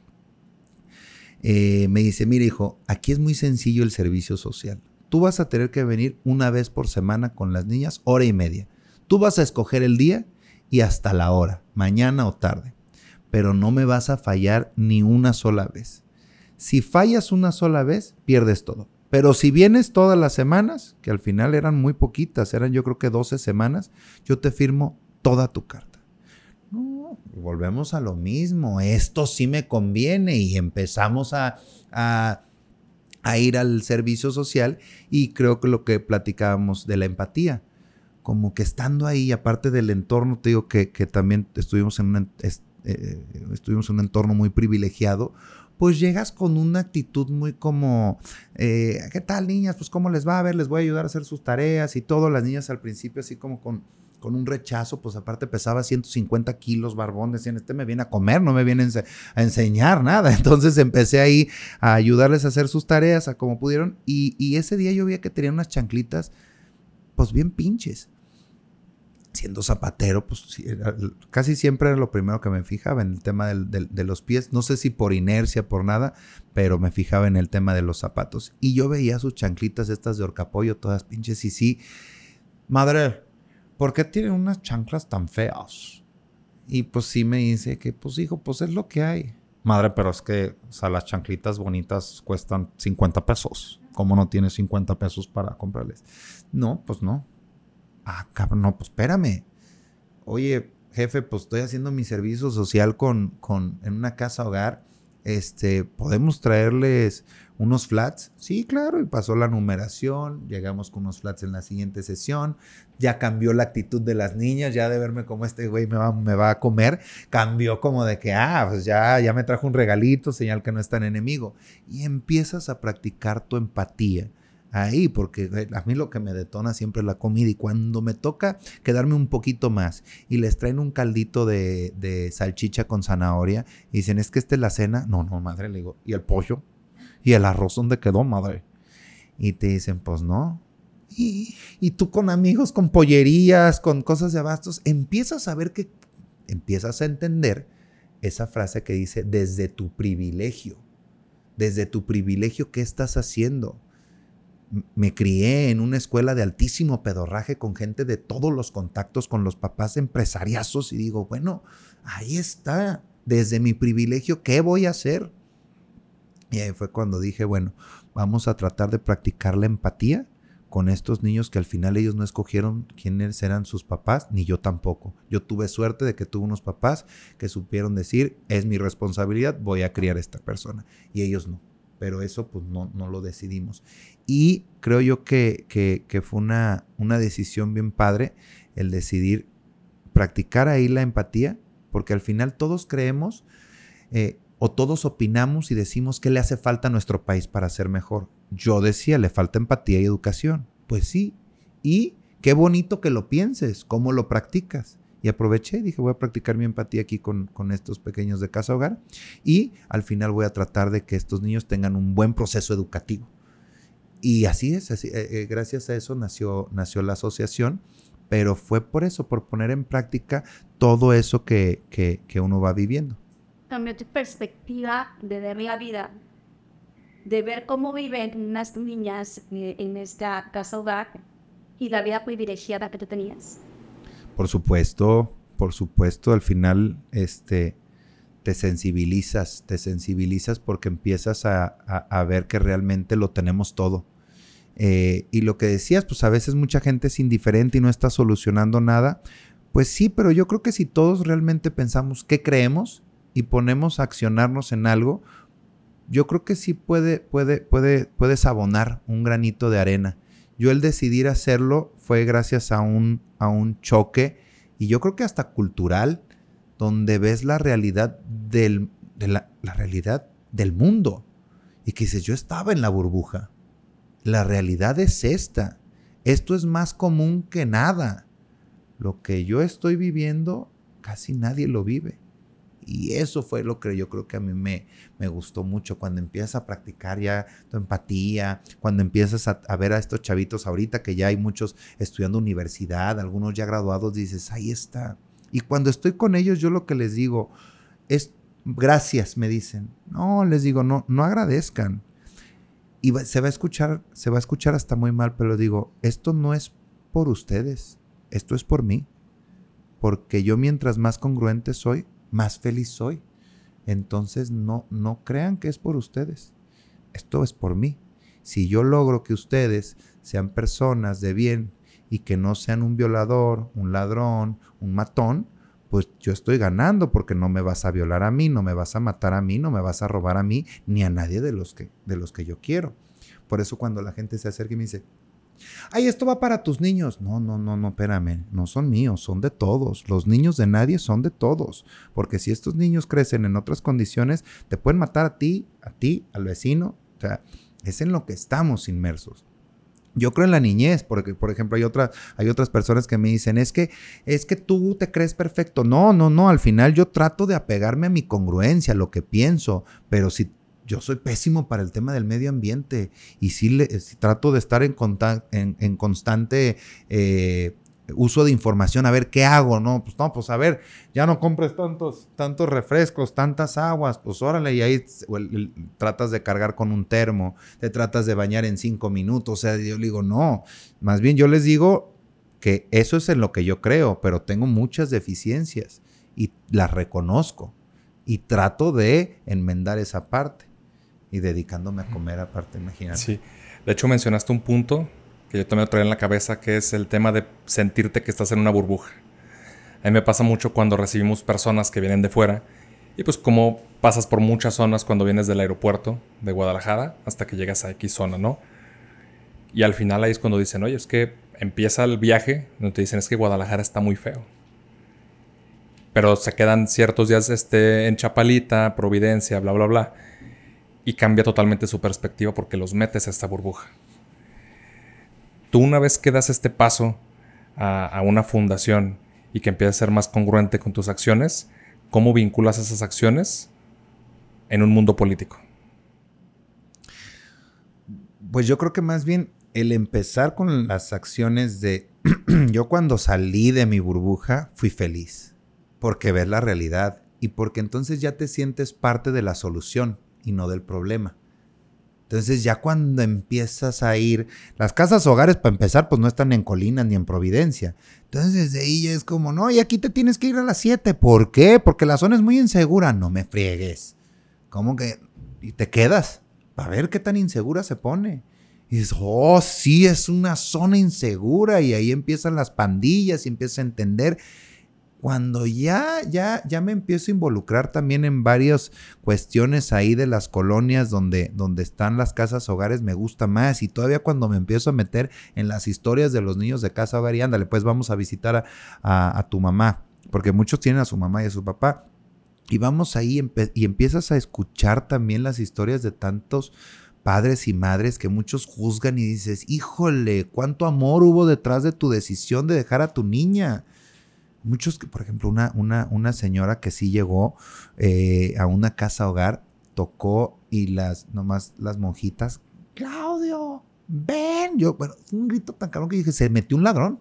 eh, me dice, mira hijo, aquí es muy sencillo el servicio social. Tú vas a tener que venir una vez por semana con las niñas, hora y media. Tú vas a escoger el día y hasta la hora, mañana o tarde. Pero no me vas a fallar ni una sola vez. Si fallas una sola vez, pierdes todo. Pero si vienes todas las semanas, que al final eran muy poquitas, eran yo creo que 12 semanas, yo te firmo toda tu carta. No, volvemos a lo mismo. Esto sí me conviene y empezamos a, a a ir al servicio social y creo que lo que platicábamos de la empatía, como que estando ahí, aparte del entorno, te digo que, también estuvimos en, un, eh, estuvimos en un entorno muy privilegiado, pues llegas con una actitud muy como, eh, ¿qué tal niñas? Pues cómo les va a ver, les voy a ayudar a hacer sus tareas y todo, las niñas al principio así como con con un rechazo, pues aparte pesaba 150 kilos, barbón, decían, este me viene a comer, no me viene a enseñar nada. Entonces empecé ahí a ayudarles a hacer sus tareas, a como pudieron, y, ese día yo vi que tenían unas chanclitas, pues bien pinches. Siendo zapatero, pues casi siempre era lo primero que me fijaba en el tema de los pies. No sé si por inercia, por nada, pero me fijaba en el tema de los zapatos. Y yo veía sus chanclitas estas de horcapollo, todas pinches, y sí, madre, ¿por qué tienen unas chanclas tan feas? Y pues sí me dice que, pues hijo, pues es lo que hay. Madre, pero es que, o sea, las chanclitas bonitas cuestan 50 pesos. ¿Cómo no tienes 50 pesos para comprarles? No, pues no. Ah, cabrón, no, pues espérame. Oye, jefe, pues estoy haciendo mi servicio social con, con, en una casa hogar. Este, ¿podemos traerles unos flats. Sí, claro, y pasó la numeración, llegamos con unos flats en la siguiente sesión, ya cambió la actitud de las niñas, ya de verme como este güey me va, me va a comer, cambió como de que, ah, pues ya, ya me trajo un regalito, señal que no es tan enemigo. Y empiezas a practicar tu empatía ahí, porque a mí lo que me detona siempre es la comida y cuando me toca quedarme un poquito más y les traen un caldito de, de salchicha con zanahoria y dicen, es que esta es la cena, no, no, madre, le digo, ¿y el pollo? ¿Y el arroz dónde quedó, madre? Y te dicen, pues no. Y, y tú con amigos, con pollerías, con cosas de abastos, empiezas a ver que, empiezas a entender esa frase que dice, desde tu privilegio, desde tu privilegio, ¿qué estás haciendo? Me crié en una escuela de altísimo pedorraje con gente de todos los contactos con los papás empresariazos y digo, bueno, ahí está, desde mi privilegio, ¿qué voy a hacer? Y ahí fue cuando dije, bueno, vamos a tratar de practicar la empatía con estos niños que al final ellos no escogieron quiénes eran sus papás, ni yo tampoco. Yo tuve suerte de que tuve unos papás que supieron decir, es mi responsabilidad, voy a criar a esta persona. Y ellos no. Pero eso pues no, no lo decidimos. Y creo yo que, que, fue una, una decisión bien padre el decidir practicar ahí la empatía, porque al final todos creemos eh, o todos opinamos y decimos que le hace falta a nuestro país para ser mejor. Yo decía, le falta empatía y educación. Pues sí. Y qué bonito que lo pienses, cómo lo practicas. Y aproveché y dije, voy a practicar mi empatía aquí con, con estos pequeños de casa hogar y al final voy a tratar de que estos niños tengan un buen proceso educativo. Y así es, así, eh, eh, gracias a eso nació, nació la asociación, pero fue por eso, por poner en práctica todo eso que, que, que uno va viviendo. Cambió tu perspectiva de ver la vida, de ver cómo viven unas niñas eh, en esta casa hogar y la vida privilegiada que tú tenías. Por supuesto, por supuesto, al final este, te sensibilizas, te sensibilizas porque empiezas a, a, ver que realmente lo tenemos todo. Eh, y lo que decías, pues a veces mucha gente es indiferente y no está solucionando nada. Pues sí, pero yo creo que si todos realmente pensamos qué creemos y ponemos a accionarnos en algo, yo creo que sí puede, puede, puede, puedes abonar un granito de arena. Yo el decidir hacerlo fue gracias a un, a un choque y yo creo que hasta cultural, donde ves la realidad del, de la, la realidad del mundo y que dices, yo estaba en la burbuja. La realidad es esta. Esto es más común que nada. Lo que yo estoy viviendo, casi nadie lo vive. Y eso fue lo que yo creo que a mí me, me gustó mucho cuando empiezas a practicar ya tu empatía, cuando empiezas a, ver a estos chavitos ahorita que ya hay muchos estudiando universidad, algunos ya graduados, dices, ahí está. Y cuando estoy con ellos, yo lo que les digo es, gracias, me dicen. No, les digo, no, no agradezcan. Y se va a escuchar, se va a escuchar hasta muy mal, pero digo, esto no es por ustedes, esto es por mí. Porque yo mientras más congruente soy, más feliz soy. Entonces no, no crean que es por ustedes. Esto es por mí. Si yo logro que ustedes sean personas de bien y que no sean un violador, un ladrón, un matón, pues yo estoy ganando porque no me vas a violar a mí, no me vas a matar a mí, no me vas a robar a mí, ni a nadie de los que, de los que yo quiero. Por eso cuando la gente se acerca y me dice, Ay, esto va para tus niños. No, no, no, no, espérame. No son míos, son de todos. Los niños de nadie son de todos. Porque si estos niños crecen en otras condiciones, te pueden matar a ti, a ti, al vecino. O sea, es en lo que estamos inmersos. Yo creo en la niñez, porque por ejemplo hay otras hay otras personas que me dicen, "Es que es que tú te crees perfecto." No, no, no, al final yo trato de apegarme a mi congruencia, a lo que pienso, pero si yo soy pésimo para el tema del medio ambiente y sí, le, trato de estar en, en, constante eh, uso de información, a ver qué hago, ¿no? Pues no, pues a ver, ya no compres tantos, tantos refrescos, tantas aguas, pues órale, y ahí tratas de cargar con un termo, te tratas de bañar en cinco minutos, o sea, yo digo, no, más bien yo les digo que eso es en lo que yo creo, pero tengo muchas deficiencias y las reconozco y trato de enmendar esa parte y dedicándome a comer aparte, imagínate. Sí, de hecho mencionaste un punto que yo también lo traía en la cabeza, que es el tema de sentirte que estás en una burbuja. A mí me pasa mucho cuando recibimos personas que vienen de fuera y pues como pasas por muchas zonas cuando vienes del aeropuerto de Guadalajara hasta que llegas a X zona, ¿no? Y al final ahí es cuando dicen, oye, es que empieza el viaje, donde te dicen es que Guadalajara está muy feo. Pero se quedan ciertos días este, en Chapalita, Providencia, bla, bla, bla y cambia totalmente su perspectiva porque los metes a esta burbuja. Tú una vez que das este paso a, una fundación y que empiezas a ser más congruente con tus acciones, ¿cómo vinculas esas acciones en un mundo político? Pues yo creo que más bien el empezar con las acciones de... yo cuando salí de mi burbuja fui feliz, porque ves la realidad y porque entonces ya te sientes parte de la solución y no del problema. Entonces ya cuando empiezas a ir, las casas hogares para empezar pues no están en colinas ni en Providencia. Entonces desde ahí ya es como, no, y aquí te tienes que ir a las 7. ¿Por qué? Porque la zona es muy insegura. No me friegues. ¿Cómo que? Y te quedas para ver qué tan insegura se pone. Y dices, oh, sí, es una zona insegura. Y ahí empiezan las pandillas y empiezas a entender cuando ya, ya, ya me empiezo a involucrar también en varias cuestiones ahí de las colonias donde, donde están las casas hogares, me gusta más. Y todavía cuando me empiezo a meter en las historias de los niños de casa hogar y ándale, pues vamos a visitar a, tu mamá, porque muchos tienen a su mamá y a su papá. Y vamos ahí y empiezas a escuchar también las historias de tantos padres y madres que muchos juzgan y dices, híjole, cuánto amor hubo detrás de tu decisión de dejar a tu niña Muchos, que, por ejemplo, una, una, una señora que sí llegó eh, a una casa hogar, tocó y las, nomás las monjitas, Claudio, ven. Yo, bueno, un grito tan cabrón que dije, se metió un ladrón.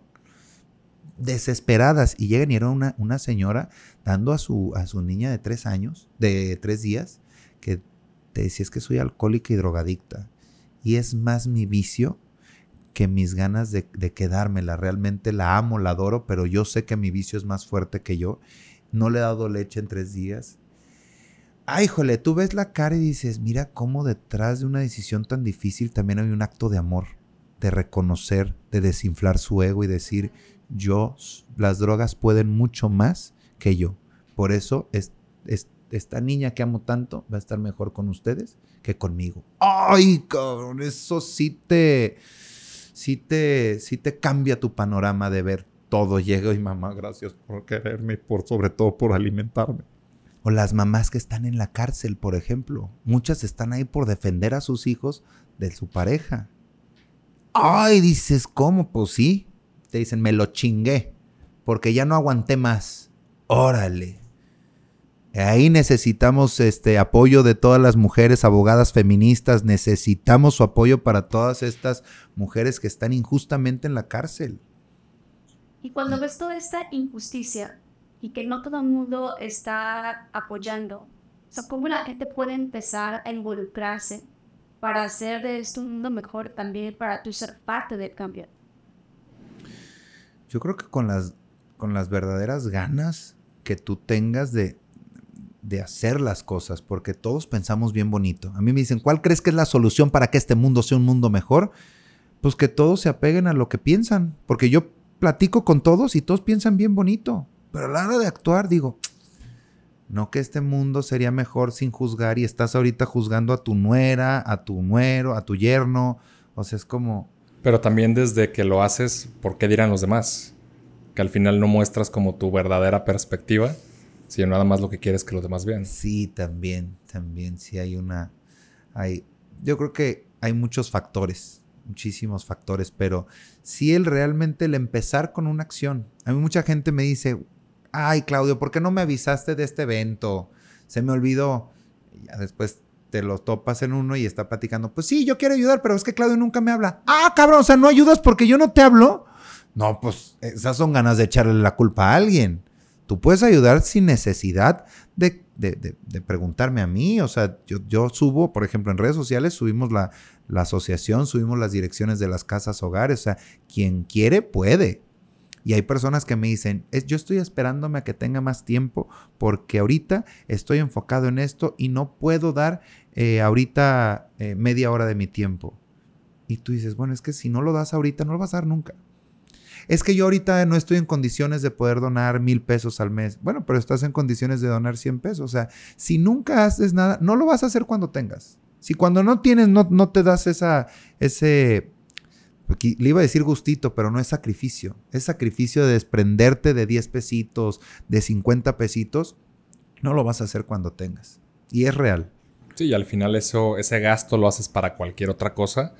Desesperadas. Y llegan y era una, una señora dando a su, a su niña de tres años, de tres días, que te decía es que soy alcohólica y drogadicta. Y es más mi vicio que mis ganas de, de quedármela. Realmente la amo, la adoro, pero yo sé que mi vicio es más fuerte que yo. No le he dado leche en tres días. Ay, jole, tú ves la cara y dices, mira cómo detrás de una decisión tan difícil también hay un acto de amor, de reconocer, de desinflar su ego y decir, yo, las drogas pueden mucho más que yo. Por eso es, esta niña que amo tanto va a estar mejor con ustedes que conmigo. Ay, cabrón, eso sí te, sí te, te cambia tu panorama de ver todo. Llega y mamá, gracias por quererme y por, sobre todo por alimentarme. O las mamás que están en la cárcel, por ejemplo. Muchas están ahí por defender a sus hijos de su pareja. Ay, dices, ¿cómo? Pues sí. Te dicen, me lo chingué. Porque ya no aguanté más. Órale. Ahí necesitamos este apoyo de todas las mujeres abogadas feministas, necesitamos su apoyo para todas estas mujeres que están injustamente en la cárcel. Y cuando ves toda esta injusticia y que no todo el mundo está apoyando, ¿cómo la gente puede empezar a involucrarse para hacer de esto un mundo mejor también para tú ser parte del cambio? Yo creo que con las, con las verdaderas ganas que tú tengas de, de hacer las cosas, porque todos pensamos bien bonito. A mí me dicen, ¿cuál crees que es la solución para que este mundo sea un mundo mejor? Pues que todos se apeguen a lo que piensan, porque yo platico con todos y todos piensan bien bonito, pero a la hora de actuar digo, no que este mundo sería mejor sin juzgar y estás ahorita juzgando a tu nuera, a tu nuero, a tu yerno, o sea, es como... Pero también desde que lo haces, ¿por qué dirán los demás? Que al final no muestras como tu verdadera perspectiva si nada más lo que quieres que los demás vean. Sí, también, también, sí hay una, hay, yo creo que hay muchos factores, muchísimos factores, pero si él realmente el empezar con una acción, a mí mucha gente me dice, ay Claudio, ¿por qué no me avisaste de este evento? Se me olvidó. Y ya después te lo topas en uno y está platicando, pues sí, yo quiero ayudar, pero es que Claudio nunca me habla. Ah, cabrón, o sea, ¿no ayudas porque yo no te hablo? No, pues esas son ganas de echarle la culpa a alguien. Tú puedes ayudar sin necesidad de, preguntarme a mí. O sea, yo, subo, por ejemplo, en redes sociales, subimos la, la asociación, subimos las direcciones de las casas hogares. O sea, quien quiere puede. Y hay personas que me dicen, yo estoy esperándome a que tenga más tiempo porque ahorita estoy enfocado en esto y no puedo dar eh, ahorita eh, media hora de mi tiempo. Y tú dices, bueno, es que si no lo das ahorita, no lo vas a dar nunca es que yo ahorita no estoy en condiciones de poder donar mil pesos al mes. Bueno, pero estás en condiciones de donar 100 pesos. O sea, si nunca haces nada, no lo vas a hacer cuando tengas. Si cuando no tienes, no, no te das esa, ese, le iba a decir gustito, pero no es sacrificio. Es sacrificio de desprenderte de 10 pesitos, de 50 pesitos. No lo vas a hacer cuando tengas. Y es real. Sí, y al final eso, ese gasto lo haces para cualquier otra cosa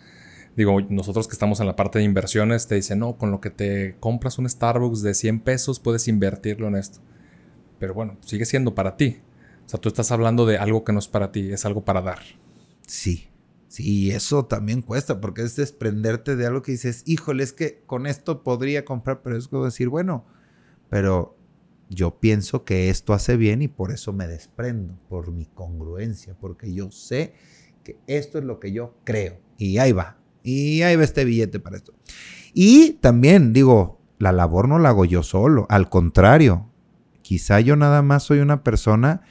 Digo, nosotros que estamos en la parte de inversiones, te dicen, no, con lo que te compras un Starbucks de 100 pesos puedes invertirlo en esto. Pero bueno, sigue siendo para ti. O sea, tú estás hablando de algo que no es para ti, es algo para dar. Sí, sí, eso también cuesta, porque es desprenderte de algo que dices, híjole, es que con esto podría comprar, pero es como decir, bueno, pero yo pienso que esto hace bien y por eso me desprendo, por mi congruencia, porque yo sé que esto es lo que yo creo. Y ahí va, y ahí va este billete para esto. Y también digo, la labor no la hago yo solo, al contrario, quizá yo nada más soy una persona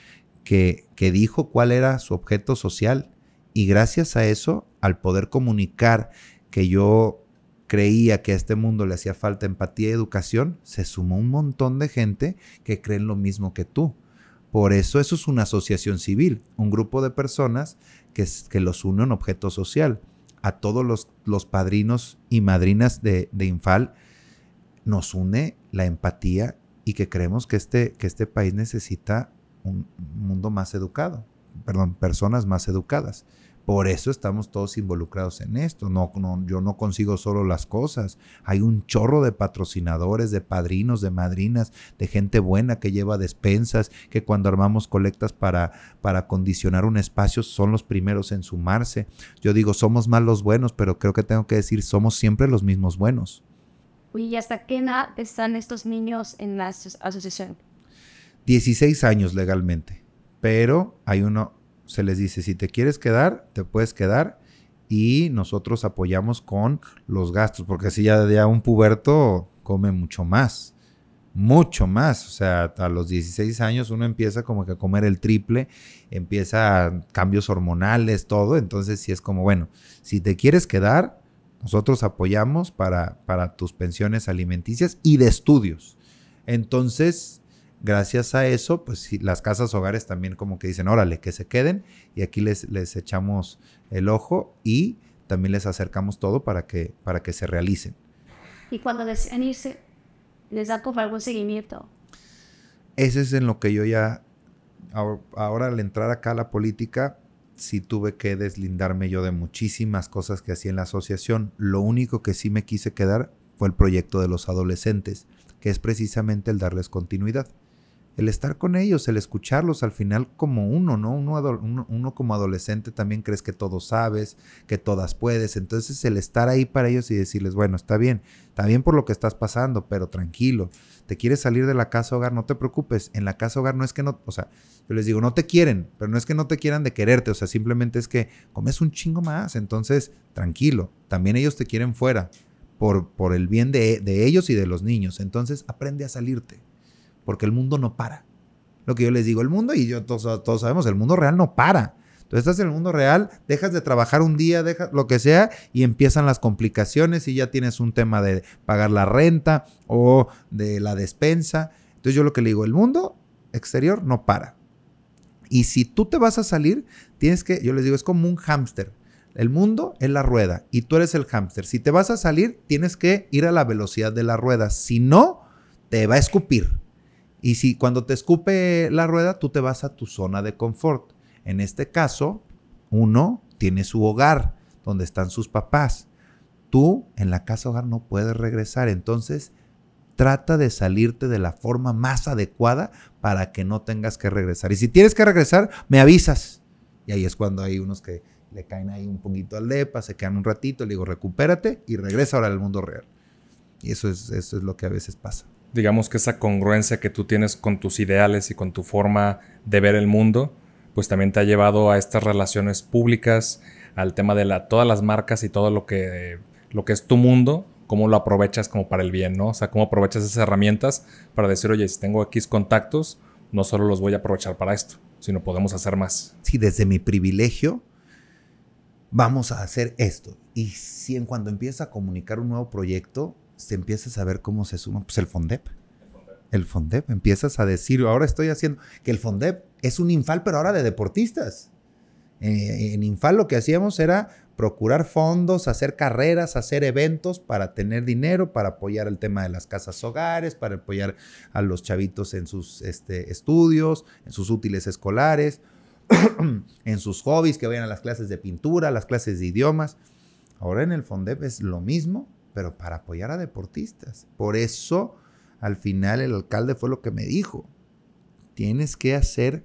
que, que dijo cuál era su objeto social y gracias a eso, al poder comunicar que yo creía que a este mundo le hacía falta empatía y educación, se sumó un montón de gente que creen lo mismo que tú. Por eso eso es una asociación civil, un grupo de personas que, que los une un objeto social a todos los, padrinos y madrinas de, Infal, nos une la empatía y que creemos que este, que este país necesita un mundo más educado, perdón, personas más educadas. Por eso estamos todos involucrados en esto. No, no, yo no consigo solo las cosas. Hay un chorro de patrocinadores, de padrinos, de madrinas, de gente buena que lleva despensas, que cuando armamos colectas para, para condicionar un espacio son los primeros en sumarse. Yo digo, somos más los buenos, pero creo que tengo que decir, somos siempre los mismos buenos. ¿Y hasta qué edad están estos niños en la asociación? 16 años legalmente, pero hay uno, se les dice, si te quieres quedar, te puedes quedar y nosotros apoyamos con los gastos, porque si ya, ya un puberto come mucho más, mucho más, o sea, a los 16 años uno empieza como que a comer el triple, empieza cambios hormonales, todo, entonces si es como, bueno, si te quieres quedar, nosotros apoyamos para, para tus pensiones alimenticias y de estudios. Entonces, gracias a eso, pues las casas hogares también como que dicen, órale, que se queden y aquí les, les echamos el ojo y también les acercamos todo para que, para que se realicen. Y cuando deciden irse, les da como algún seguimiento. Ese es en lo que yo ya, ahora al entrar acá a la política, sí tuve que deslindarme yo de muchísimas cosas que hacía en la asociación. Lo único que sí me quise quedar fue el proyecto de los adolescentes, que es precisamente el darles continuidad el estar con ellos, el escucharlos al final como uno, ¿no? Uno, uno, como adolescente también crees que todo sabes, que todas puedes. Entonces el estar ahí para ellos y decirles, bueno, está bien, está bien por lo que estás pasando, pero tranquilo. Te quieres salir de la casa hogar, no te preocupes. En la casa hogar no es que no, o sea, yo les digo, no te quieren, pero no es que no te quieran de quererte, o sea, simplemente es que comes un chingo más. Entonces, tranquilo, también ellos te quieren fuera. Por, por el bien de, de ellos y de los niños. Entonces aprende a salirte porque el mundo no para. Lo que yo les digo, el mundo, y yo todos, todos sabemos, el mundo real no para. Entonces estás en el mundo real, dejas de trabajar un día, dejas lo que sea, y empiezan las complicaciones y ya tienes un tema de pagar la renta o de la despensa. Entonces yo lo que le digo, el mundo exterior no para. Y si tú te vas a salir, tienes que, yo les digo, es como un hámster. El mundo es la rueda y tú eres el hámster. Si te vas a salir, tienes que ir a la velocidad de la rueda. Si no, te va a escupir. Y si cuando te escupe la rueda, tú te vas a tu zona de confort. En este caso, uno tiene su hogar, donde están sus papás. Tú en la casa hogar no puedes regresar. Entonces, trata de salirte de la forma más adecuada para que no tengas que regresar. Y si tienes que regresar, me avisas. Y ahí es cuando hay unos que le caen ahí un poquito al depa, se quedan un ratito, le digo, recupérate y regresa ahora al mundo real. Y eso es, eso es lo que a veces pasa digamos que esa congruencia que tú tienes con tus ideales y con tu forma de ver el mundo, pues también te ha llevado a estas relaciones públicas, al tema de la, todas las marcas y todo lo que, lo que es tu mundo, cómo lo aprovechas como para el bien, ¿no? O sea, cómo aprovechas esas herramientas para decir, oye, si tengo X contactos, no solo los voy a aprovechar para esto, sino podemos hacer más. Sí, desde mi privilegio, vamos a hacer esto. Y si en cuando empieza a comunicar un nuevo proyecto, se empieza a saber cómo se suma, pues el FONDEP. El FONDEP, empiezas a decir, ahora estoy haciendo, que el FONDEP es un infal, pero ahora de deportistas. Eh, en Infal lo que hacíamos era procurar fondos, hacer carreras, hacer eventos para tener dinero, para apoyar el tema de las casas hogares, para apoyar a los chavitos en sus este, estudios, en sus útiles escolares, en sus hobbies, que vayan a las clases de pintura, las clases de idiomas. Ahora en el FONDEP es lo mismo, pero para apoyar a deportistas. Por eso, al final, el alcalde fue lo que me dijo. Tienes que hacer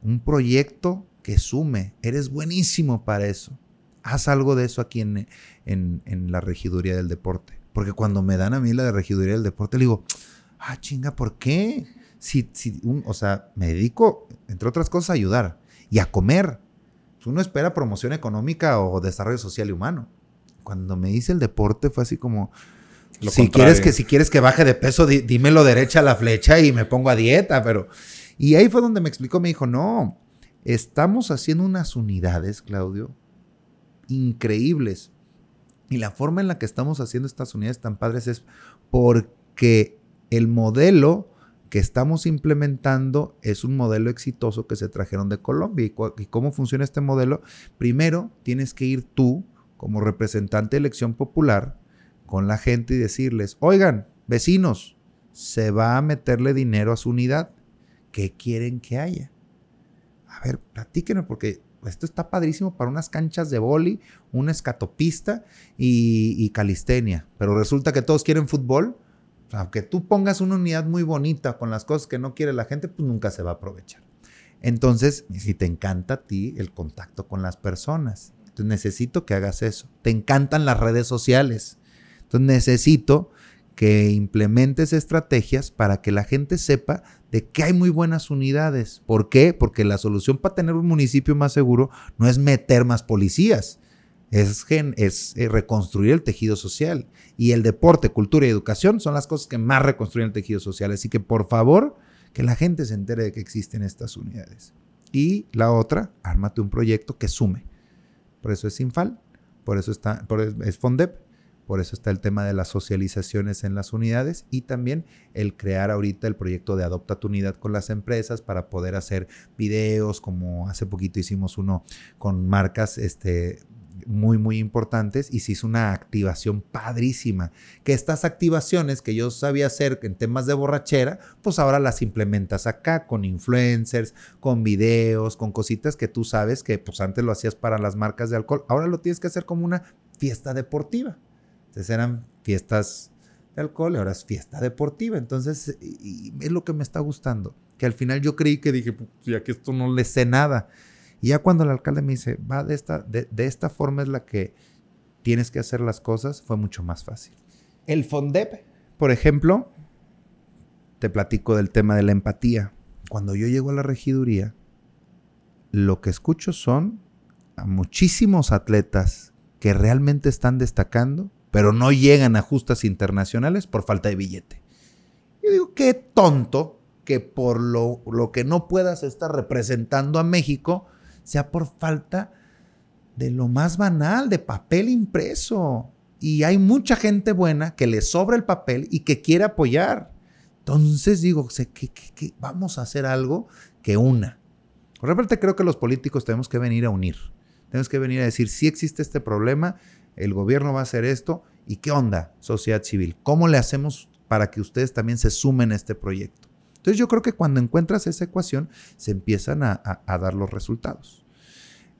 un proyecto que sume. Eres buenísimo para eso. Haz algo de eso aquí en, en, la regiduría del deporte. Porque cuando me dan a mí la de regiduría del deporte, le digo, ah, chinga, ¿por qué? Si, si o sea, me dedico, entre otras cosas, a ayudar y a comer. Uno espera promoción económica o desarrollo social y humano cuando me hice el deporte fue así como, si quieres, que, si quieres que baje de peso, dímelo derecha a la flecha y me pongo a dieta, pero... Y ahí fue donde me explicó, me dijo, no, estamos haciendo unas unidades, Claudio, increíbles. Y la forma en la que estamos haciendo estas unidades tan padres es porque el modelo que estamos implementando es un modelo exitoso que se trajeron de Colombia. ¿Y, cómo funciona este modelo? Primero, tienes que ir tú como representante de elección popular con la gente y decirles, oigan, vecinos, se va a meterle dinero a su unidad. ¿Qué quieren que haya? A ver, platíquenos, porque esto está padrísimo para unas canchas de boli, una escatopista y, y calistenia. Pero resulta que todos quieren fútbol. Aunque tú pongas una unidad muy bonita con las cosas que no quiere la gente, pues nunca se va a aprovechar. Entonces, si te encanta a ti el contacto con las personas, entonces necesito que hagas eso. Te encantan las redes sociales. Entonces necesito que implementes estrategias para que la gente sepa de que hay muy buenas unidades. ¿Por qué? Porque la solución para tener un municipio más seguro no es meter más policías, es, es, eh, reconstruir el tejido social. Y el deporte, cultura y educación son las cosas que más reconstruyen el tejido social. Así que por favor, que la gente se entere de que existen estas unidades. Y la otra, ármate un proyecto que sume. Por eso es Sinfal, por eso está, por, es Fondep, por eso está el tema de las socializaciones en las unidades y también el crear ahorita el proyecto de Adopta tu unidad con las empresas para poder hacer videos, como hace poquito hicimos uno con marcas este, muy, muy importantes y se hizo una activación padrísima. Que estas activaciones que yo sabía hacer en temas de borrachera, pues ahora las implementas acá con influencers, con videos, con cositas que tú sabes que pues antes lo hacías para las marcas de alcohol, ahora lo tienes que hacer como una fiesta deportiva. Entonces eran fiestas de alcohol y ahora es fiesta deportiva. Entonces, es lo que me está gustando. Que al final yo creí que dije, ya que esto no le sé nada. Y ya cuando el alcalde me dice, va de esta, de, esta forma es la que tienes que hacer las cosas, fue mucho más fácil. El FONDEP, por ejemplo, te platico del tema de la empatía. Cuando yo llego a la regiduría, lo que escucho son a muchísimos atletas que realmente están destacando pero no llegan a justas internacionales por falta de billete. Yo digo, qué tonto que por lo, lo que no puedas estar representando a México sea por falta de lo más banal, de papel impreso. Y hay mucha gente buena que le sobra el papel y que quiere apoyar. Entonces digo, que, vamos a hacer algo que una. Realmente creo que los políticos tenemos que venir a unir. Tenemos que venir a decir, si existe este problema, el gobierno va a hacer esto. ¿Y qué onda, sociedad civil? ¿Cómo le hacemos para que ustedes también se sumen a este proyecto? Entonces yo creo que cuando encuentras esa ecuación, se empiezan a, dar los resultados.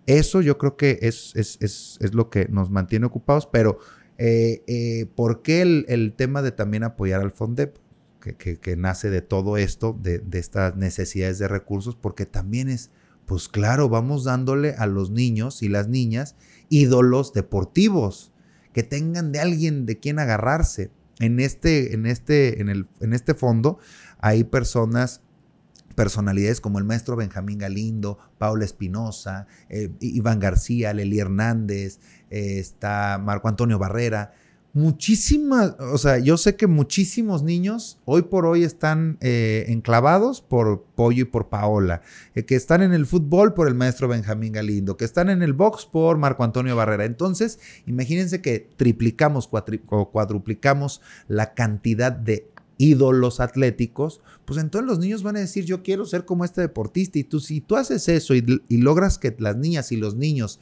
Eso yo creo que es, es, lo que nos mantiene ocupados, pero eh, eh, ¿por qué el, tema de también apoyar al FONDEP? Que, nace de todo esto, de, de estas necesidades de recursos, porque también es, pues claro, vamos dándole a los niños y las niñas ídolos deportivos, que tengan de alguien de quien agarrarse. En este, en este, en el, en este fondo hay personas personalidades como el maestro Benjamín Galindo, Paula Espinosa, eh, Iván García, Leli Hernández, eh, está Marco Antonio Barrera, muchísimas, o sea, yo sé que muchísimos niños hoy por hoy están eh, enclavados por Pollo y por Paola, que están en el fútbol por el maestro Benjamín Galindo, que están en el box por Marco Antonio Barrera. Entonces, imagínense que triplicamos o cuadruplicamos la cantidad de ídolos atléticos, pues entonces los niños van a decir, yo quiero ser como este deportista. Y tú, si tú haces eso y, logras que las niñas y los niños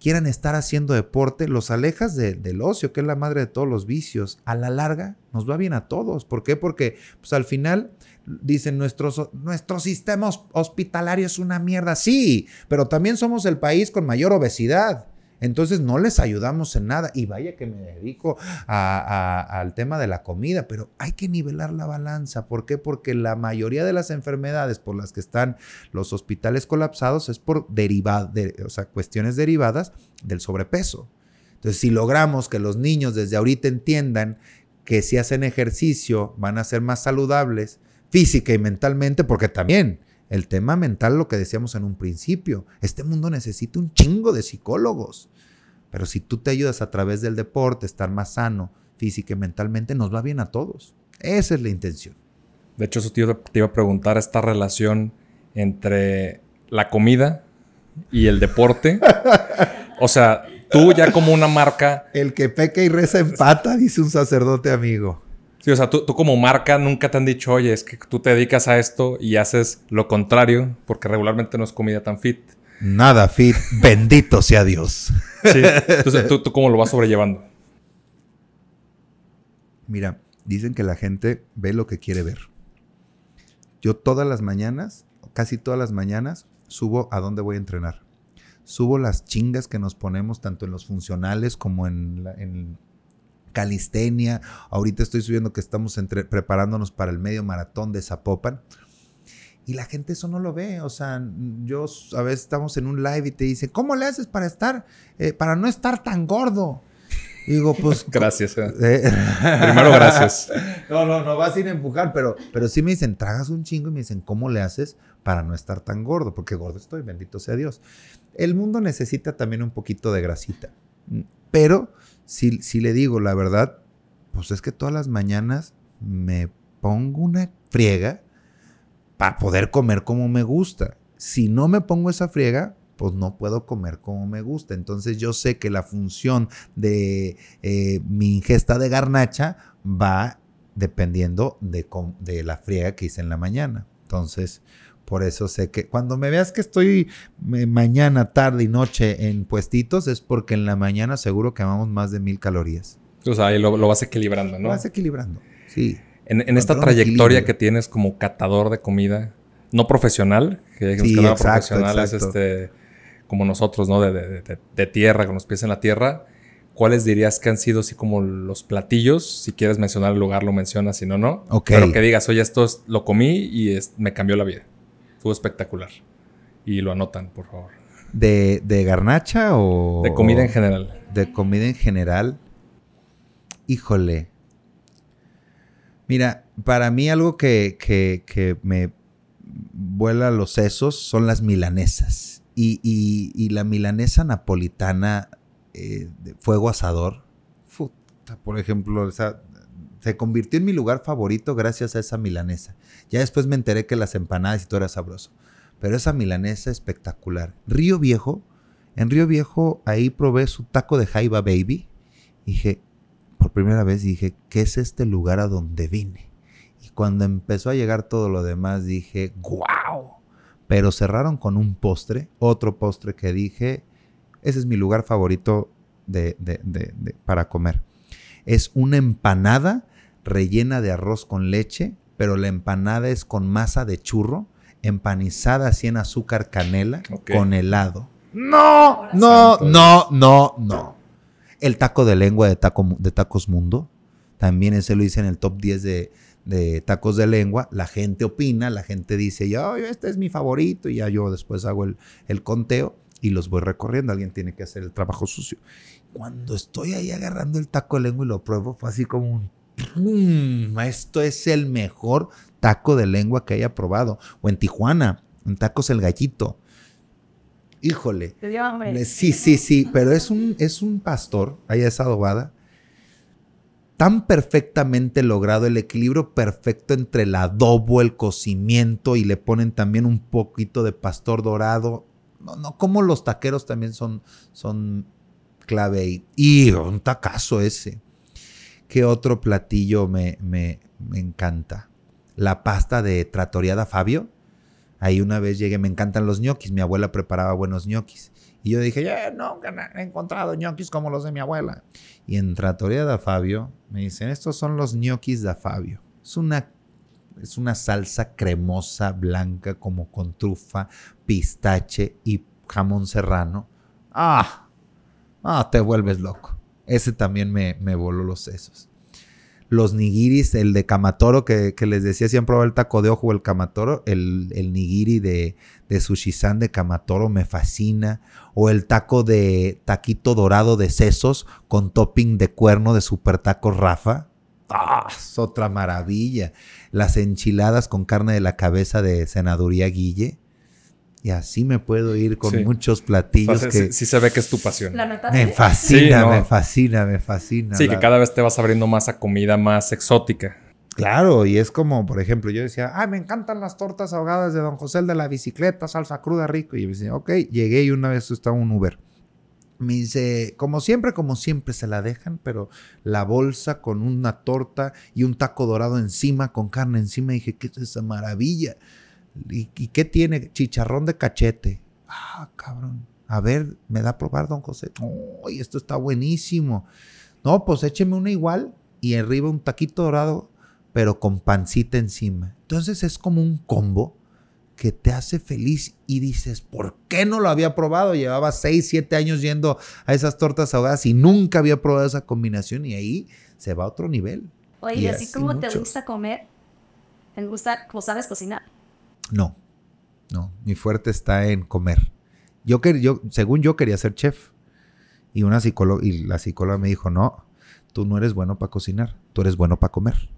quieran estar haciendo deporte, los alejas del ocio, que es la madre de todos los vicios. A la larga nos va bien a todos. ¿Por qué? Porque pues, al final dicen nuestro, nuestro sistema hospitalario es una mierda. Sí, pero también somos el país con mayor obesidad. Entonces no les ayudamos en nada. Y vaya que me dedico al tema de la comida, pero hay que nivelar la balanza. ¿Por qué? Porque la mayoría de las enfermedades por las que están los hospitales colapsados es por derivadas, o sea, cuestiones derivadas del sobrepeso. Entonces, si logramos que los niños desde ahorita entiendan que si hacen ejercicio van a ser más saludables física y mentalmente, porque también el tema mental, lo que decíamos en un principio, este mundo necesita un chingo de psicólogos. Pero si tú te ayudas a través del deporte, estar más sano física y mentalmente, nos va bien a todos. Esa es la intención. De hecho, eso te iba a preguntar, esta relación entre la comida y el deporte. o sea, tú ya como una marca... El que peca y reza empata, dice un sacerdote amigo. Sí, o sea, tú, como marca nunca te han dicho, oye, es que tú te dedicas a esto y haces lo contrario, porque regularmente no es comida tan fit. Nada fit, bendito sea Dios. Sí, entonces ¿tú, cómo lo vas sobrellevando. Mira, dicen que la gente ve lo que quiere ver. Yo todas las mañanas, casi todas las mañanas, subo a dónde voy a entrenar. subo las chingas que nos ponemos tanto en los funcionales como en, la- en calistenia. Ahorita estoy subiendo que estamos entre- preparándonos para el medio maratón de Zapopan. Y la gente eso no lo ve. O sea, yo a veces estamos en un live y te dicen, ¿cómo le haces para estar, eh, para no estar tan gordo? Y digo, pues... Gracias. eh. eh, Primero, gracias. no, no, no vas sin empujar, pero, pero sí me dicen, tragas un chingo y me dicen, ¿cómo le haces para no estar tan gordo? Porque gordo estoy, bendito sea Dios. El mundo necesita también un poquito de grasita. Mm, Pero si, si le digo la verdad, pues es que todas las mañanas me pongo una friega para poder comer como me gusta. Si no me pongo esa friega, pues no puedo comer como me gusta. Entonces yo sé que la función de eh, mi ingesta de garnacha va dependiendo de, de la friega que hice en la mañana. Entonces, por eso sé que cuando me veas que estoy eh, mañana, tarde y noche en puestitos, es porque en la mañana seguro quemamos más de mil calorías. O sea, ahí lo, lo vas equilibrando, Lo ¿no? vas equilibrando. Sí. En, en esta trayectoria que tienes como catador de comida, no profesional, que Sí, que no era exacto, profesional es este, como nosotros, ¿no? De, de- de- de tierra, con los pies en la tierra. ¿Cuáles dirías que han sido así como los platillos? Si quieres mencionar el lugar, lo mencionas, si no, no. Ok. Pero que digas, oye, esto es- lo comí y es- me cambió la vida. Espectacular. Y lo anotan, por favor. ¿De, de garnacha o...? De comida en general. De comida en general. Híjole. Mira, para mí algo que, que- que me vuela los sesos son las milanesas. Y, y- y la milanesa napolitana eh, de fuego asador. Puta, por ejemplo, o sea, se convirtió en mi lugar favorito gracias a esa milanesa. Ya después me enteré que las empanadas y todo era sabroso. Pero esa milanesa espectacular. Río Viejo, en Río Viejo ahí probé su taco de jaiba baby. Dije, por primera vez dije, ¿qué es este lugar a donde vine? Y cuando empezó a llegar todo lo demás dije, ¡guau! Pero cerraron con un postre, otro postre que dije, ese es mi lugar favorito de- de- de- para comer. Es una empanada rellena de arroz con leche, pero la empanada es con masa de churro, empanizada así en azúcar canela, con helado. No, no, no, no, no. El taco de lengua de, taco, de Tacos Mundo. También ese lo hice en el top 10 de, de tacos de lengua. La gente opina, la gente dice, yo, yo, este es mi favorito. Y ya yo después hago el, el conteo y los voy recorriendo. Alguien tiene que hacer el trabajo sucio. Cuando estoy ahí agarrando el taco de lengua y lo pruebo, fue así como un... "Mm, esto es el mejor taco de lengua que haya probado. O en Tijuana, en Tacos El Gallito. Híjole. Sí, sí, sí, pero es un, es un pastor, ahí es adobada, tan perfectamente logrado, el equilibrio perfecto entre el adobo, el cocimiento y le ponen también un poquito de pastor dorado. No, no, como los taqueros también son, son clave. Y un tacazo ese. ¿Qué otro platillo me, me, me encanta? La pasta de Trattoriada Fabio. Ahí una vez llegué, me encantan los ñoquis. Mi abuela preparaba buenos ñoquis. Y yo dije, "Eh, nunca he encontrado ñoquis como los de mi abuela. Y en Trattoria da Fabio me dicen, estos son los ñoquis da Fabio. Es una, es una salsa cremosa, blanca, como con trufa, pistache y jamón serrano. ¡Ah! ¡Ah! Te vuelves loco. Ese también me, me voló los sesos. Los nigiris, el de Kamatoro, que, que les decía, si han probado el taco de ojo o el Kamatoro, el, el nigiri de, de Sushi-san de Kamatoro me fascina. O el taco de taquito dorado de sesos con topping de cuerno de Super Tacos Rafa. ¡Ah! Es otra maravilla. Las enchiladas con carne de la cabeza de Senaduría Guille. Y así me puedo ir con Sí. muchos O platillos sea, que sí, sí se ve que es tu pasión. La neta, me fascina, Sí, no. me fascina, me fascina. Sí, la- que cada vez te vas abriendo más a comida más exótica. Claro, y es como, por ejemplo, yo decía, ay, me encantan las tortas ahogadas de Don José el de la bicicleta, salsa cruda rico. Y yo decía, ok, llegué y una vez estaba un Uber. Me dice, como siempre, como siempre se la dejan, pero la bolsa con una torta y un taco dorado encima, con carne encima. Y dije, ¿qué es esa maravilla? ¿Y, y qué tiene? Chicharrón de cachete. Ah, cabrón. A ver, ¿me da a probar, don José? ¡Uy, esto está buenísimo! No, pues écheme una igual y arriba un taquito dorado, pero con pancita encima. Entonces es como un combo que te hace feliz y dices, ¿por qué no lo había probado? Llevaba 6, 7 años yendo a esas tortas ahogadas y nunca había probado esa combinación y ahí se va a otro nivel. Oye, y así como te gusta comer, ¿te gusta, como sabes cocinar? No, no, mi fuerte está en comer. Yo, yo según yo quería ser chef y, una psicóloga, y la psicóloga me dijo, no, tú no eres bueno para cocinar, tú eres bueno para comer.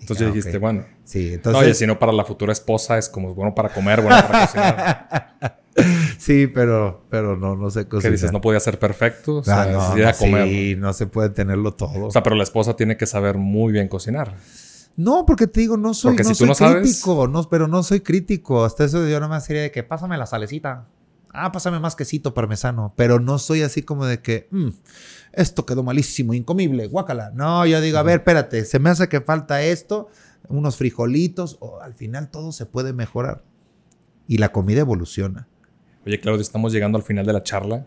Entonces ah, dijiste, bueno. Sí, entonces. Oye, si no para la futura esposa es como bueno para comer, bueno para cocinar. sí, pero, pero no, no sé cocinar. ¿Qué dices? No podía ser perfecto. O sea, ah, no, comer. Sí, no se puede tenerlo todo. O sea, pero la esposa tiene que saber muy bien cocinar. No, porque te digo, no soy, no soy crítico, no, pero no soy crítico. Hasta eso yo más sería de que pásame la salecita. Ah, pásame más quesito parmesano. Pero no soy así como de que, mm, esto quedó malísimo, incomible, guácala. No, yo digo, a ver, espérate, se me hace que falta esto, unos frijolitos, o al final todo se puede mejorar. Y la comida evoluciona. Oye, Claudio, estamos llegando al final de la charla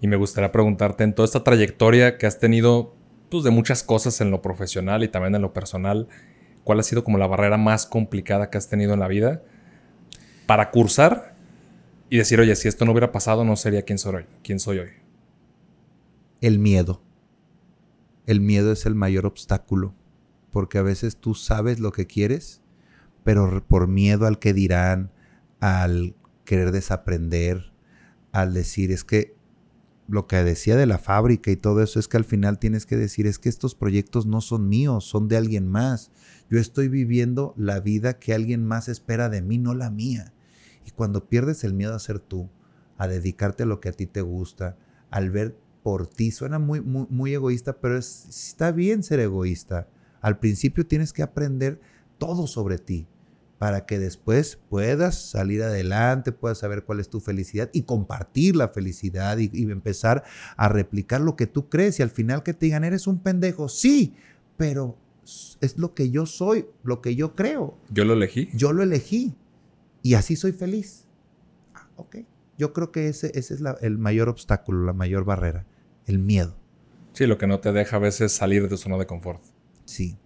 y me gustaría preguntarte en toda esta trayectoria que has tenido, pues de muchas cosas en lo profesional y también en lo personal, ¿cuál ha sido como la barrera más complicada que has tenido en la vida para cursar y decir, oye, si esto no hubiera pasado, no sería quien soy hoy? Quién soy hoy? el miedo. El miedo es el mayor obstáculo, porque a veces tú sabes lo que quieres, pero por miedo al que dirán, al querer desaprender, al decir, es que lo que decía de la fábrica y todo eso es que al final tienes que decir, es que estos proyectos no son míos, son de alguien más. Yo estoy viviendo la vida que alguien más espera de mí, no la mía. Y cuando pierdes el miedo a ser tú, a dedicarte a lo que a ti te gusta, al ver por ti. Suena muy, muy, egoísta, pero está bien ser egoísta. Al principio tienes que aprender todo sobre ti para que después puedas salir adelante, puedas saber cuál es tu felicidad y compartir la felicidad y, y, empezar a replicar lo que tú crees y al final que te digan, eres un pendejo, sí, pero es lo que yo soy, lo que yo creo. Yo lo elegí. Yo lo elegí y así soy feliz. Ah, ok, yo creo que ese, ese es el mayor obstáculo, la mayor barrera el miedo. Sí, lo que no te deja a veces salir de tu zona de confort. Sí.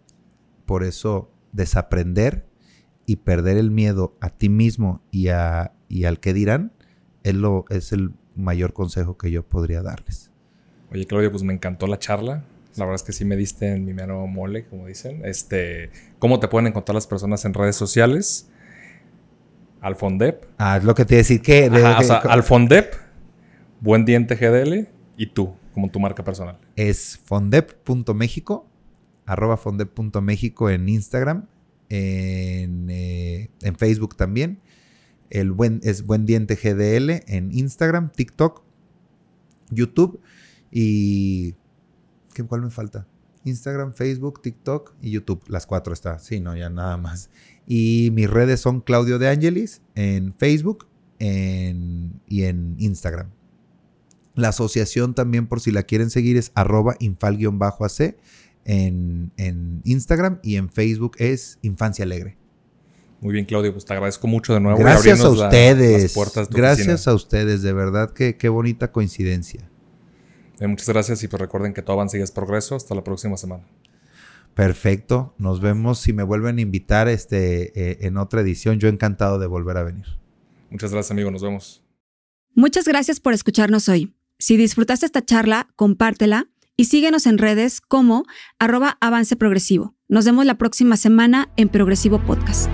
Por eso desaprender y perder el miedo a ti mismo y, a, y al que dirán es, lo, es el mayor consejo que yo podría darles. Oye, Claudio, pues me encantó la charla. La verdad es que sí me diste en mi mero mole, como dicen. Este, ¿Cómo te pueden encontrar las personas en redes sociales? Alfondep. Ah, es lo que te decir que... o sea, Alfondep, Buen Diente GDL y tú como tu marca personal? Es fondep.mexico, arroba fondep.mexico en Instagram, en, eh, en, Facebook también. El buen, es Buen Diente GDL en Instagram, TikTok, YouTube y... ¿qué, ¿Cuál me falta? Instagram, Facebook, TikTok y YouTube. Las cuatro está. Sí, no, ya nada más. Y mis redes son Claudio de Angelis en Facebook en, y en Instagram. La asociación también, por si la quieren seguir, es arroba infal-ac en, en Instagram y en Facebook es Infancia Alegre. Muy bien, Claudio, pues te agradezco mucho de nuevo. Gracias a ustedes. gracias a ustedes, de verdad que qué bonita coincidencia. Eh, muchas gracias y pues recuerden que todo avance y es progreso. Hasta la próxima semana. Perfecto, nos vemos si me vuelven a invitar este, eh, en otra edición. Yo encantado de volver a venir. Muchas gracias, amigo. Nos vemos. Muchas gracias por escucharnos hoy. Si disfrutaste esta charla, compártela y síguenos en redes como arroba avance progresivo. Nos vemos la próxima semana en Progresivo Podcast.